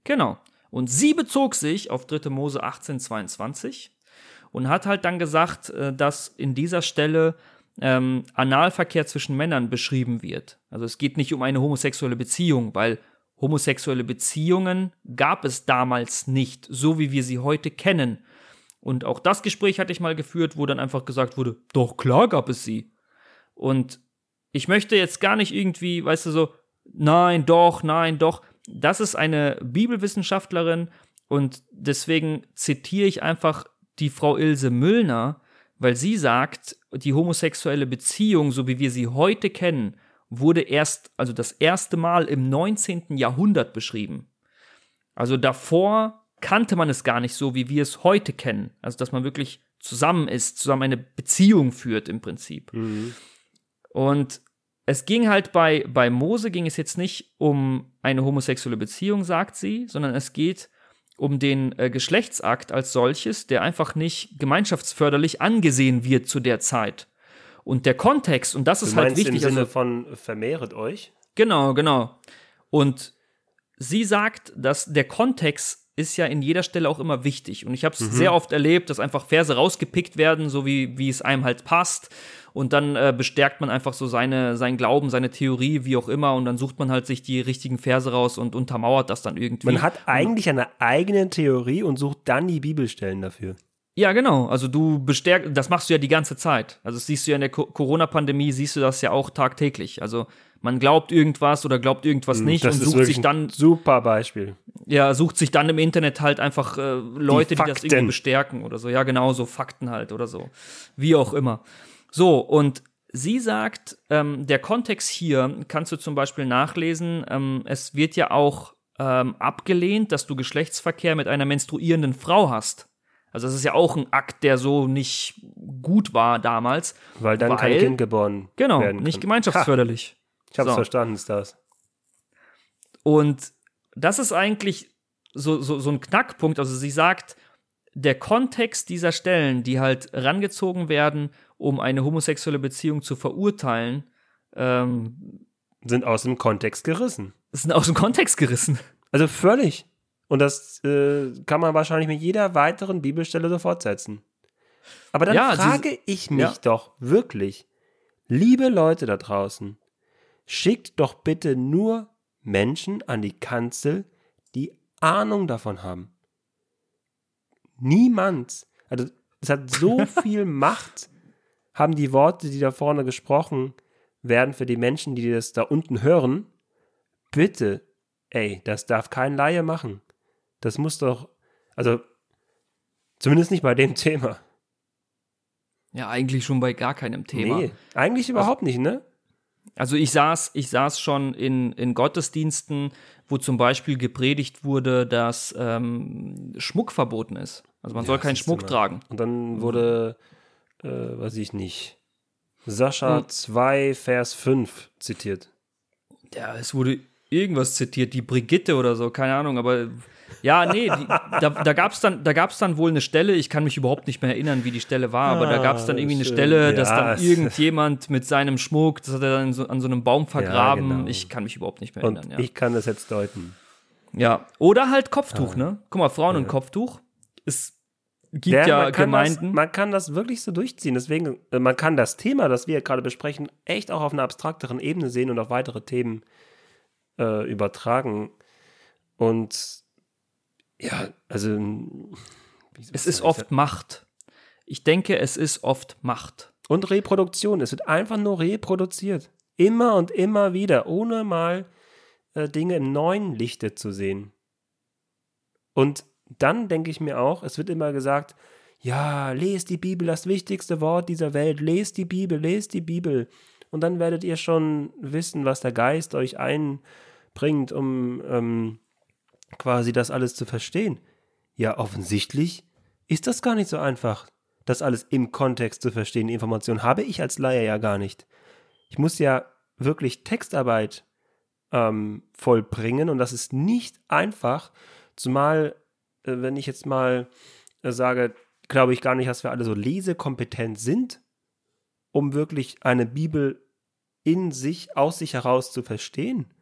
Genau. Und sie bezog sich auf 3. Mose 1822 und hat halt dann gesagt, äh, dass in dieser Stelle ähm, Analverkehr zwischen Männern beschrieben wird. Also es geht nicht um eine homosexuelle Beziehung, weil homosexuelle Beziehungen gab es damals nicht, so wie wir sie heute kennen. Und auch das Gespräch hatte ich mal geführt, wo dann einfach gesagt wurde, doch klar gab es sie. Und ich möchte jetzt gar nicht irgendwie, weißt du, so, nein, doch, nein, doch. Das ist eine Bibelwissenschaftlerin und deswegen zitiere ich einfach die Frau Ilse Müllner, weil sie sagt, die homosexuelle Beziehung, so wie wir sie heute kennen, wurde erst, also das erste Mal im 19. Jahrhundert beschrieben. Also davor kannte man es gar nicht so, wie wir es heute kennen. Also, dass man wirklich zusammen ist, zusammen eine Beziehung führt im Prinzip. Mhm. Und es ging halt bei, bei Mose ging es jetzt nicht um eine homosexuelle Beziehung, sagt sie, sondern es geht um den äh, Geschlechtsakt als solches, der einfach nicht gemeinschaftsförderlich angesehen wird zu der Zeit. Und der Kontext, und das du ist halt wichtig. Im Sinne also, von vermehret euch? Genau, genau. Und sie sagt, dass der Kontext ist ja in jeder Stelle auch immer wichtig. Und ich habe es mhm. sehr oft erlebt, dass einfach Verse rausgepickt werden, so wie, wie es einem halt passt. Und dann äh, bestärkt man einfach so seine, sein Glauben, seine Theorie, wie auch immer. Und dann sucht man halt sich die richtigen Verse raus und untermauert das dann irgendwie. Man hat eigentlich eine eigene Theorie und sucht dann die Bibelstellen dafür. Ja, genau. Also du bestärkst, das machst du ja die ganze Zeit. Also das siehst du ja in der Corona-Pandemie, siehst du das ja auch tagtäglich. Also man glaubt irgendwas oder glaubt irgendwas hm, nicht das und sucht sich dann super Beispiel. Ja, sucht sich dann im Internet halt einfach äh, Leute, die, die, das irgendwie bestärken oder so. Ja, genau, so Fakten halt oder so. Wie auch immer. So, und sie sagt, ähm, der Kontext hier kannst du zum Beispiel nachlesen. Ähm, es wird ja auch ähm, abgelehnt, dass du Geschlechtsverkehr mit einer menstruierenden Frau hast. Also das ist ja auch ein Akt, der so nicht gut war damals. Weil dann weil, kein Kind geboren genau, werden nicht gemeinschaftsförderlich. Ha, ich hab's so. verstanden, ist das. Und das ist eigentlich so, so, so ein Knackpunkt. Also sie sagt, der Kontext dieser Stellen, die halt rangezogen werden, um eine homosexuelle Beziehung zu verurteilen, ähm, sind aus dem Kontext gerissen. Sind aus dem Kontext gerissen. Also völlig. Und das äh, kann man wahrscheinlich mit jeder weiteren Bibelstelle so fortsetzen. Aber dann ja, frage ich mich ja. doch wirklich, liebe Leute da draußen, schickt doch bitte nur Menschen an die Kanzel, die Ahnung davon haben. Niemand, also es hat so viel Macht, haben die Worte, die da vorne gesprochen werden für die Menschen, die das da unten hören. Bitte, ey, das darf kein Laie machen. Das muss doch, also zumindest nicht bei dem Thema. Ja, eigentlich schon bei gar keinem Thema. Nee, eigentlich überhaupt also, nicht, ne? Also ich saß, ich saß schon in, in Gottesdiensten, wo zum Beispiel gepredigt wurde, dass ähm, Schmuck verboten ist. Also man ja, soll keinen Schmuck tragen. Und dann wurde, äh, weiß ich nicht, Sascha hm. 2, Vers 5 zitiert. Ja, es wurde irgendwas zitiert, die Brigitte oder so, keine Ahnung, aber ja, nee, die, da, da gab es dann, dann wohl eine Stelle, ich kann mich überhaupt nicht mehr erinnern, wie die Stelle war, aber ah, da gab es dann irgendwie eine Stelle, dass ja, dann irgendjemand mit seinem Schmuck, das hat er dann so, an so einem Baum vergraben. Ja, genau. Ich kann mich überhaupt nicht mehr erinnern. Und ja. ich kann das jetzt deuten. Ja, oder halt Kopftuch, ah. ne? Guck mal, Frauen und Kopftuch. Es gibt ja, ja man Gemeinden. Das, man kann das wirklich so durchziehen. Deswegen, äh, man kann das Thema, das wir gerade besprechen, echt auch auf einer abstrakteren Ebene sehen und auf weitere Themen äh, übertragen. Und ja, also. Es ist oft Macht. Ich denke, es ist oft Macht. Und Reproduktion. Es wird einfach nur reproduziert. Immer und immer wieder, ohne mal äh, Dinge im neuen Lichte zu sehen. Und dann denke ich mir auch, es wird immer gesagt, ja, lest die Bibel, das wichtigste Wort dieser Welt, lest die Bibel, lest die Bibel. Und dann werdet ihr schon wissen, was der Geist euch einbringt, um ähm, quasi das alles zu verstehen. Ja, offensichtlich ist das gar nicht so einfach, das alles im Kontext zu verstehen. Die Information habe ich als Laie ja gar nicht. Ich muss ja wirklich Textarbeit ähm, vollbringen und das ist nicht einfach, zumal, wenn ich jetzt mal äh, sage, glaube ich gar nicht, dass wir alle so lesekompetent sind, um wirklich eine Bibel in sich, aus sich heraus zu verstehen.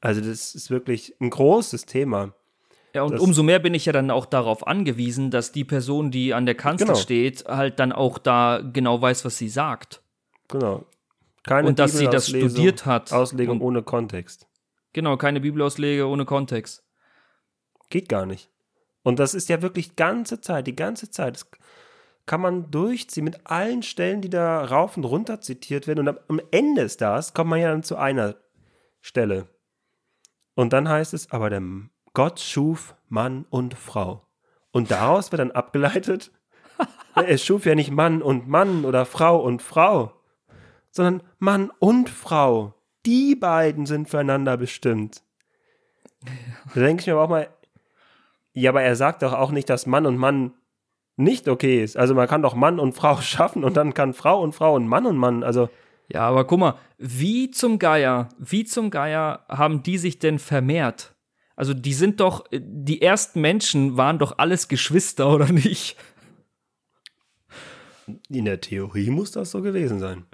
Also das ist wirklich ein großes Thema. Ja, und das, umso mehr bin ich ja dann auch darauf angewiesen, dass die Person, die an der Kanzel genau. steht, halt dann auch da genau weiß, was sie sagt. Genau. Keine und dass sie das studiert hat. Auslegung ohne Kontext. Genau, keine Bibelauslegung ohne Kontext. Geht gar nicht. Und das ist ja wirklich die ganze Zeit, die ganze Zeit. Das kann man durchziehen mit allen Stellen, die da rauf und runter zitiert werden. Und am Ende ist das, kommt man ja dann zu einer Stelle. Und dann heißt es, aber der Gott schuf Mann und Frau. Und daraus wird dann abgeleitet, er schuf ja nicht Mann und Mann oder Frau und Frau, sondern Mann und Frau. Die beiden sind füreinander bestimmt. Da denke ich mir aber auch mal, ja, aber er sagt doch auch nicht, dass Mann und Mann nicht okay ist. Also man kann doch Mann und Frau schaffen und dann kann Frau und Frau und Mann und Mann. Also ja, aber guck mal, wie zum Geier, wie zum Geier haben die sich denn vermehrt? Also die sind doch, die ersten Menschen waren doch alles Geschwister, oder nicht? In der Theorie muss das so gewesen sein.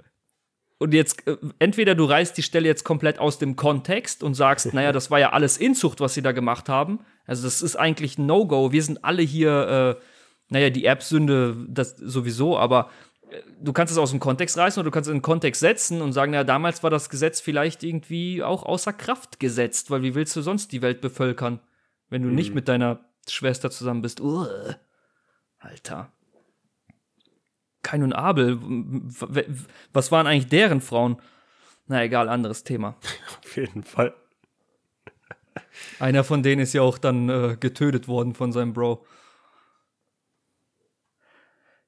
Und jetzt, äh, entweder du reißt die Stelle jetzt komplett aus dem Kontext und sagst, naja, das war ja alles Inzucht, was sie da gemacht haben. Also das ist eigentlich ein No-Go. Wir sind alle hier, äh, naja, die Erbsünde, das sowieso, aber äh, du kannst es aus dem Kontext reißen oder du kannst es in den Kontext setzen und sagen, ja, damals war das Gesetz vielleicht irgendwie auch außer Kraft gesetzt, weil wie willst du sonst die Welt bevölkern, wenn du mhm. nicht mit deiner Schwester zusammen bist? Uh, Alter. Kain und Abel, was waren eigentlich deren Frauen? Na egal, anderes Thema. Auf jeden Fall. Einer von denen ist ja auch dann äh, getötet worden von seinem Bro.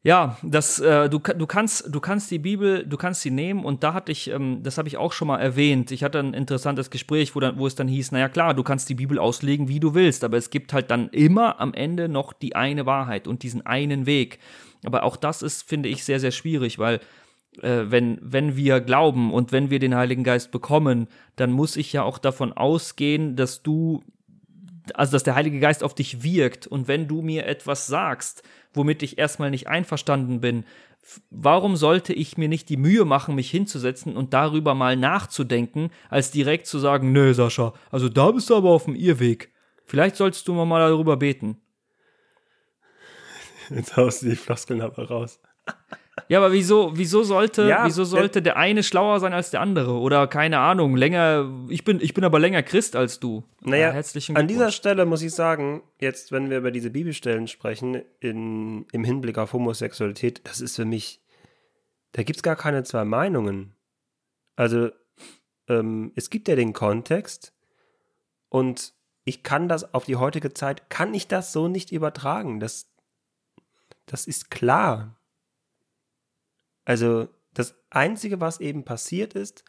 Ja, das, äh, du, du, kannst, du kannst die Bibel, du kannst sie nehmen und da hatte ich, ähm, das habe ich auch schon mal erwähnt. Ich hatte ein interessantes Gespräch, wo, dann, wo es dann hieß, naja klar, du kannst die Bibel auslegen, wie du willst, aber es gibt halt dann immer am Ende noch die eine Wahrheit und diesen einen Weg. Aber auch das ist, finde ich, sehr, sehr schwierig, weil äh, wenn, wenn wir glauben und wenn wir den Heiligen Geist bekommen, dann muss ich ja auch davon ausgehen, dass du, also dass der Heilige Geist auf dich wirkt. Und wenn du mir etwas sagst, womit ich erstmal nicht einverstanden bin, warum sollte ich mir nicht die Mühe machen, mich hinzusetzen und darüber mal nachzudenken, als direkt zu sagen, nö, Sascha, also da bist du aber auf dem Irrweg. Vielleicht sollst du mal darüber beten. Jetzt haust du die Floskeln aber raus. Ja, aber wieso, wieso sollte, ja, wieso sollte der eine schlauer sein als der andere? Oder keine Ahnung, länger, ich bin, ich bin aber länger Christ als du. Naja, ja, herzlichen an dieser Stelle muss ich sagen, jetzt, wenn wir über diese Bibelstellen sprechen, in, im Hinblick auf Homosexualität, das ist für mich, da gibt es gar keine zwei Meinungen. Also, ähm, es gibt ja den Kontext und ich kann das auf die heutige Zeit, kann ich das so nicht übertragen. Das, das ist klar. Also das Einzige, was eben passiert ist,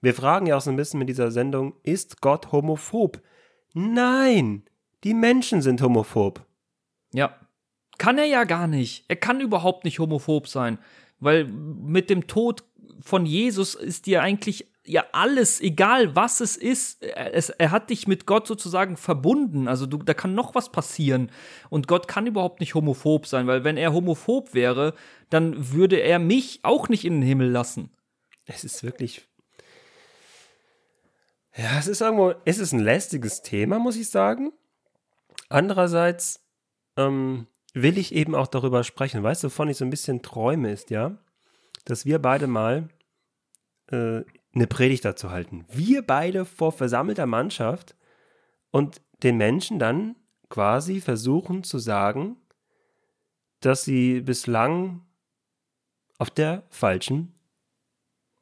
wir fragen ja auch so ein bisschen mit dieser Sendung, ist Gott homophob? Nein, die Menschen sind homophob. Ja, kann er ja gar nicht. Er kann überhaupt nicht homophob sein, weil mit dem Tod von Jesus ist dir eigentlich ja alles, egal was es ist, es, er hat dich mit Gott sozusagen verbunden. Also du, da kann noch was passieren. Und Gott kann überhaupt nicht homophob sein, weil wenn er homophob wäre, dann würde er mich auch nicht in den Himmel lassen. Es ist wirklich. Ja, es ist irgendwo, es ist ein lästiges Thema, muss ich sagen. Andererseits ähm, will ich eben auch darüber sprechen. Weißt du, wovon ich so ein bisschen träume, ist ja, dass wir beide mal äh, eine Predigt dazu halten. Wir beide vor versammelter Mannschaft und den Menschen dann quasi versuchen zu sagen, dass sie bislang auf der falschen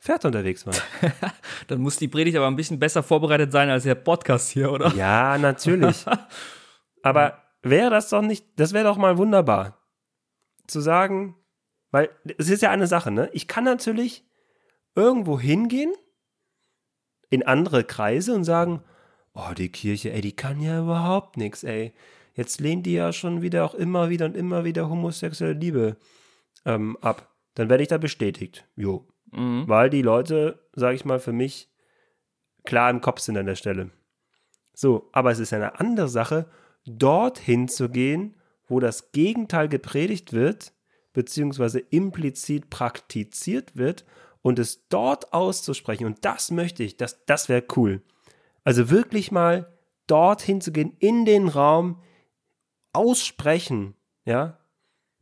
Pferd unterwegs waren. dann muss die Predigt aber ein bisschen besser vorbereitet sein als der Podcast hier, oder? Ja, natürlich. aber wäre das doch nicht, das wäre doch mal wunderbar. Zu sagen, weil es ist ja eine Sache, ne? Ich kann natürlich irgendwo hingehen in andere Kreise und sagen, oh, die Kirche, ey, die kann ja überhaupt nichts, ey. Jetzt lehnt die ja schon wieder auch immer wieder und immer wieder homosexuelle Liebe ähm, ab. Dann werde ich da bestätigt. Jo. Mhm. Weil die Leute, sage ich mal, für mich klar im Kopf sind an der Stelle. So, aber es ist eine andere Sache, dorthin zu gehen, wo das Gegenteil gepredigt wird, beziehungsweise implizit praktiziert wird und es dort auszusprechen. Und das möchte ich, das, das wäre cool. Also wirklich mal dorthin zu gehen, in den Raum, aussprechen, ja,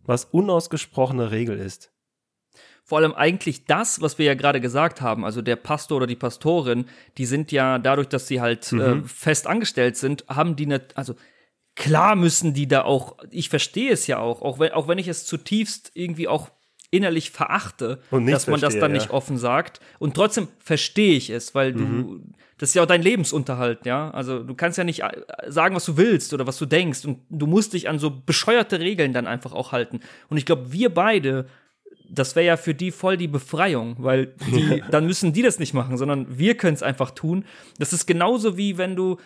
was unausgesprochene Regel ist. Vor allem eigentlich das, was wir ja gerade gesagt haben, also der Pastor oder die Pastorin, die sind ja dadurch, dass sie halt mhm. äh, fest angestellt sind, haben die also klar müssen die da auch, ich verstehe es ja auch, auch wenn, auch wenn ich es zutiefst irgendwie auch innerlich verachte, dass man das dann ja. nicht offen sagt. Und trotzdem verstehe ich es, weil du, mhm. das ist ja auch dein Lebensunterhalt, ja. Also du kannst ja nicht äh, sagen, was du willst oder was du denkst. Und du musst dich an so bescheuerte Regeln dann einfach auch halten. Und ich glaube, wir beide das wäre ja für die voll die Befreiung, weil die, dann müssen die das nicht machen, sondern wir können es einfach tun. Das ist genauso wie wenn du,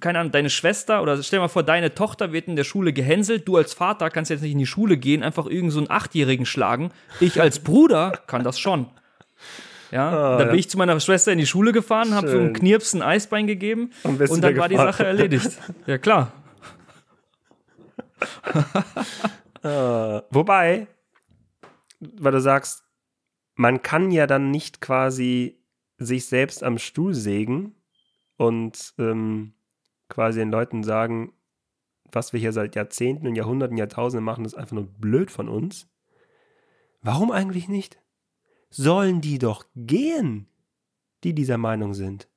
keine Ahnung, deine Schwester oder stell dir mal vor, deine Tochter wird in der Schule gehänselt, du als Vater kannst jetzt nicht in die Schule gehen, einfach irgendeinen so einen Achtjährigen schlagen. Ich als Bruder kann das schon. Ja, oh, da bin ja. ich zu meiner Schwester in die Schule gefahren, habe so einen Knirps ein Eisbein gegeben und, und dann war die Sache erledigt. Ja, klar. uh, wobei, weil du sagst, man kann ja dann nicht quasi sich selbst am Stuhl sägen und ähm, quasi den Leuten sagen, was wir hier seit Jahrzehnten und Jahrhunderten, Jahrtausenden machen, ist einfach nur blöd von uns. Warum eigentlich nicht? Sollen die doch gehen, die dieser Meinung sind.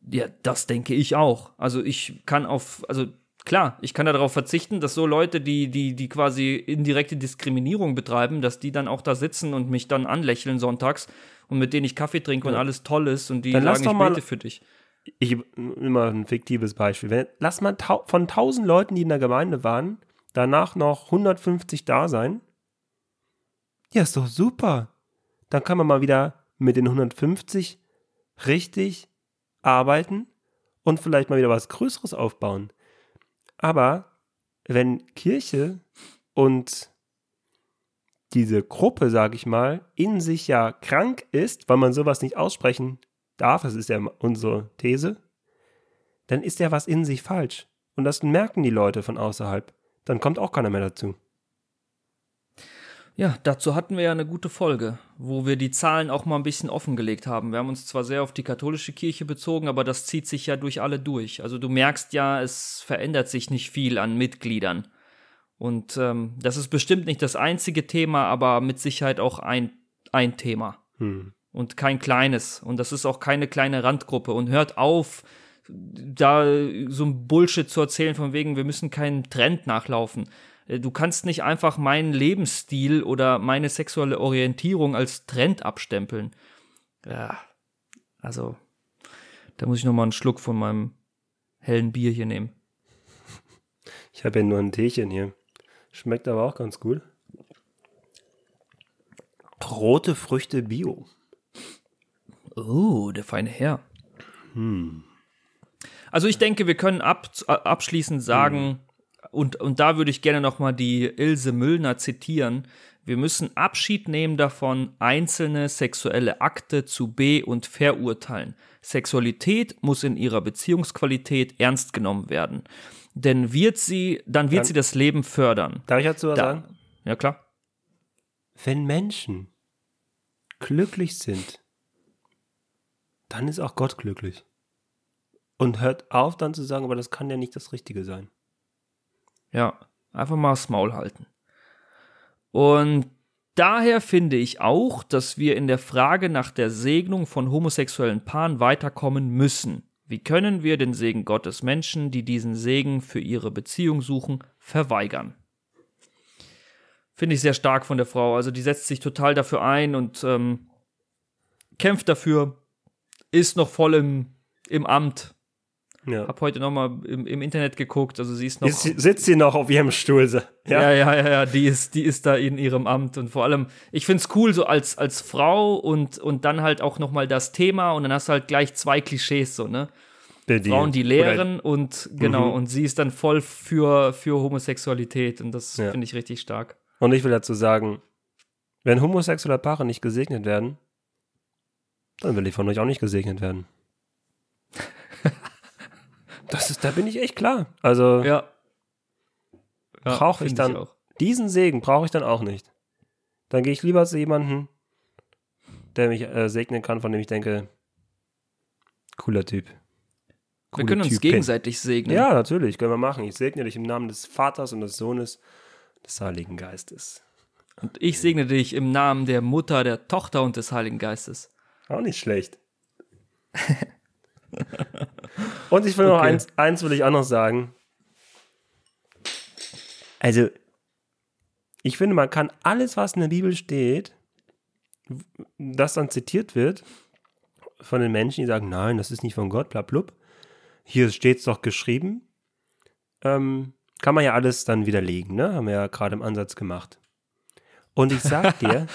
Ja, das denke ich auch. Also ich kann auf, also klar, ich kann darauf verzichten, dass so Leute, die, die, die quasi indirekte Diskriminierung betreiben, dass die dann auch da sitzen und mich dann anlächeln sonntags und mit denen ich Kaffee trinke ja. und alles toll ist und die dann sagen, ich bete für dich. Ich immer ein fiktives Beispiel. Wenn, lass mal von tausend Leuten, die in der Gemeinde waren, danach noch 150 da sein. Ja, ist doch super. Dann kann man mal wieder mit den 150 richtig arbeiten und vielleicht mal wieder was Größeres aufbauen. Aber wenn Kirche und diese Gruppe, sage ich mal, in sich ja krank ist, weil man sowas nicht aussprechen darf, das ist ja unsere These, dann ist ja was in sich falsch. Und das merken die Leute von außerhalb. Dann kommt auch keiner mehr dazu. Ja, dazu hatten wir ja eine gute Folge, wo wir die Zahlen auch mal ein bisschen offengelegt haben. Wir haben uns zwar sehr auf die katholische Kirche bezogen, aber das zieht sich ja durch alle durch. Also du merkst ja, es verändert sich nicht viel an Mitgliedern. Und ähm, das ist bestimmt nicht das einzige Thema, aber mit Sicherheit auch ein, ein Thema. Hm. Und kein kleines. Und das ist auch keine kleine Randgruppe. Und hört auf, da so ein Bullshit zu erzählen, von wegen, wir müssen keinen Trend nachlaufen. Äh, du kannst nicht einfach meinen Lebensstil oder meine sexuelle Orientierung als Trend abstempeln. Ja, also, da muss ich noch mal einen Schluck von meinem hellen Bier hier nehmen. Ich habe ja nur ein Teechen hier. Schmeckt aber auch ganz gut. Rote Früchte Bio. Oh, der feine Herr. Hm. Also ich denke, wir können ab, abschließend sagen, hm und, und da würde ich gerne nochmal die Ilse Müllner zitieren. Wir müssen Abschied nehmen davon, einzelne sexuelle Akte zu be- und verurteilen. Sexualität muss in ihrer Beziehungsqualität ernst genommen werden. Denn wird sie, dann wird dann, sie das Leben fördern. Darf ich dazu was da, sagen? Ja, klar. Wenn Menschen glücklich sind, dann ist auch Gott glücklich. Und hört auf dann zu sagen, aber das kann ja nicht das Richtige sein. Ja, einfach mal das Maul halten. Und daher finde ich auch, dass wir in der Frage nach der Segnung von homosexuellen Paaren weiterkommen müssen. Wie können wir den Segen Gottes Menschen, die diesen Segen für ihre Beziehung suchen, verweigern? Finde ich sehr stark von der Frau. Also die setzt sich total dafür ein und ähm, kämpft dafür, ist noch voll im, im Amt, ja. Hab heute noch mal im, im Internet geguckt, also sie ist noch. Ist, sitzt sie noch auf ihrem Stuhl? Ja? ja, ja, ja, ja, die ist, die ist da in ihrem Amt und vor allem, ich find's cool so als, als Frau und, und dann halt auch noch mal das Thema und dann hast du halt gleich zwei Klischees so, ne? Die, Frauen, die lehren oder, und genau, mhm. und sie ist dann voll für, für Homosexualität und das ja. finde ich richtig stark. Und ich will dazu sagen, wenn homosexuelle Paare nicht gesegnet werden, dann will ich von euch auch nicht gesegnet werden. Das ist, da bin ich echt klar. Also ja. ja brauche ich dann ich diesen Segen brauche ich dann auch nicht. Dann gehe ich lieber zu jemandem, der mich äh, segnen kann, von dem ich denke, cooler Typ. wir können uns gegenseitig segnen. Ja, natürlich, können wir machen. Ich segne dich im Namen des Vaters und des Sohnes, des Heiligen Geistes. Und ich segne dich im Namen der Mutter, der Tochter und des Heiligen Geistes. Auch nicht schlecht. Und ich will okay. noch eins, eins will ich auch noch sagen. Also, ich finde, man kann alles, was in der Bibel steht, das dann zitiert wird von den Menschen, die sagen, nein, das ist nicht von Gott, bla blub. Hier steht es doch geschrieben. Ähm, kann man ja alles dann widerlegen, ne? Haben wir ja gerade im Ansatz gemacht. Und ich sag dir,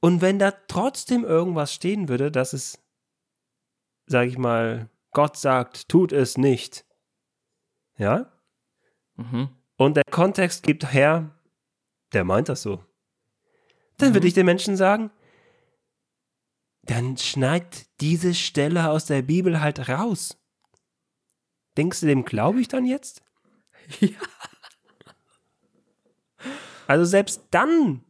und wenn da trotzdem irgendwas stehen würde, dass es sag ich mal, Gott sagt, tut es nicht. Ja? Mhm. Und der Kontext gibt her, der meint das so. Dann mhm. würde ich den Menschen sagen, dann schneid diese Stelle aus der Bibel halt raus. Denkst du, dem glaube ich dann jetzt? Ja. Also selbst dann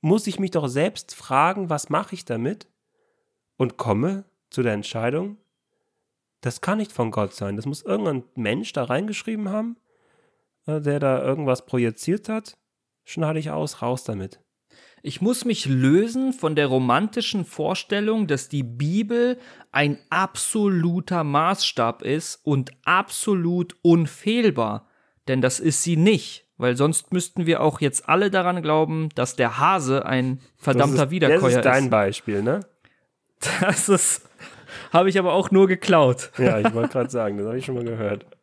muss ich mich doch selbst fragen, was mache ich damit? Und komme zu der Entscheidung, Das kann nicht von Gott sein. Das muss irgendein Mensch da reingeschrieben haben, äh, der da irgendwas projiziert hat. Schneide ich aus, raus damit. Ich muss mich lösen von der romantischen Vorstellung, dass die Bibel ein absoluter Maßstab ist und absolut unfehlbar. Denn das ist sie nicht, weil sonst müssten wir auch jetzt alle daran glauben, dass der Hase ein verdammter das ist, Wiederkäuer ist. Das ist dein Beispiel, ne? Das ist, habe ich aber auch nur geklaut. Ja, ich wollte gerade sagen, das habe ich schon mal gehört.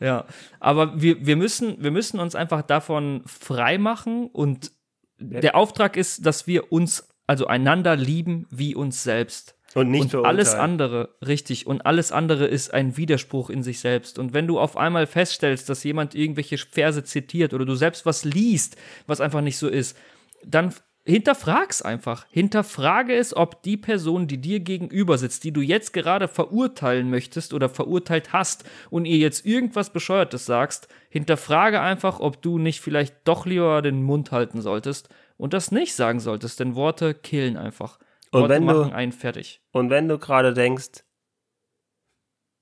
Ja, aber wir, wir, müssen, wir müssen uns einfach davon freimachen und der Auftrag ist, dass wir uns, also einander lieben wie uns selbst. Und nicht und alles andere, richtig, und alles andere ist ein Widerspruch in sich selbst. Und wenn du auf einmal feststellst, dass jemand irgendwelche Verse zitiert oder du selbst was liest, was einfach nicht so ist, dann hinterfrag's einfach. Hinterfrage es, ob die Person, die dir gegenüber sitzt, die du jetzt gerade verurteilen möchtest oder verurteilt hast und ihr jetzt irgendwas Bescheuertes sagst, hinterfrage einfach, ob du nicht vielleicht doch lieber den Mund halten solltest und das nicht sagen solltest, denn Worte killen einfach. Und Worte machen du, einen fertig. Und wenn du gerade denkst,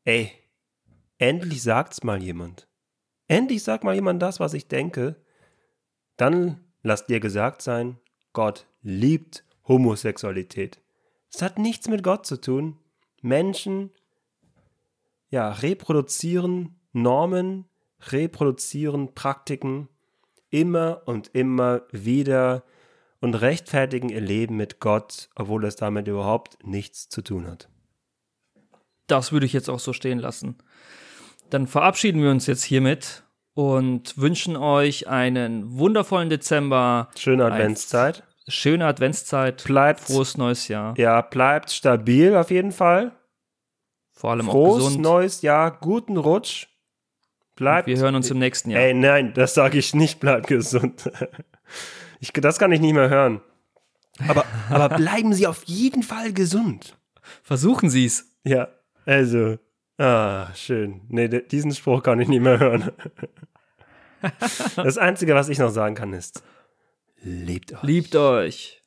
ey, endlich sagt's mal jemand. Endlich sagt mal jemand das, was ich denke, dann lass dir gesagt sein, Gott liebt Homosexualität. Es hat nichts mit Gott zu tun. Menschen, ja, reproduzieren Normen, reproduzieren Praktiken immer und immer wieder und rechtfertigen ihr Leben mit Gott, obwohl es damit überhaupt nichts zu tun hat. Das würde ich jetzt auch so stehen lassen. Dann verabschieden wir uns jetzt hiermit und wünschen euch einen wundervollen Dezember. Schöne Adventszeit. Schöne Adventszeit. Bleibt. Frohes neues Jahr. Ja, bleibt stabil auf jeden Fall. Vor allem Frohes auch gesund. Frohes neues Jahr, guten Rutsch. Bleibt. Und wir hören uns im nächsten Jahr. Ey, nein, das sage ich nicht, bleibt gesund. Ich, das kann ich nicht mehr hören. Aber, aber bleiben Sie auf jeden Fall gesund. Versuchen Sie es. Ja, also, Ah, schön. Nee, diesen Spruch kann ich nicht mehr hören. Das Einzige, was ich noch sagen kann, ist, liebt euch. Liebt euch.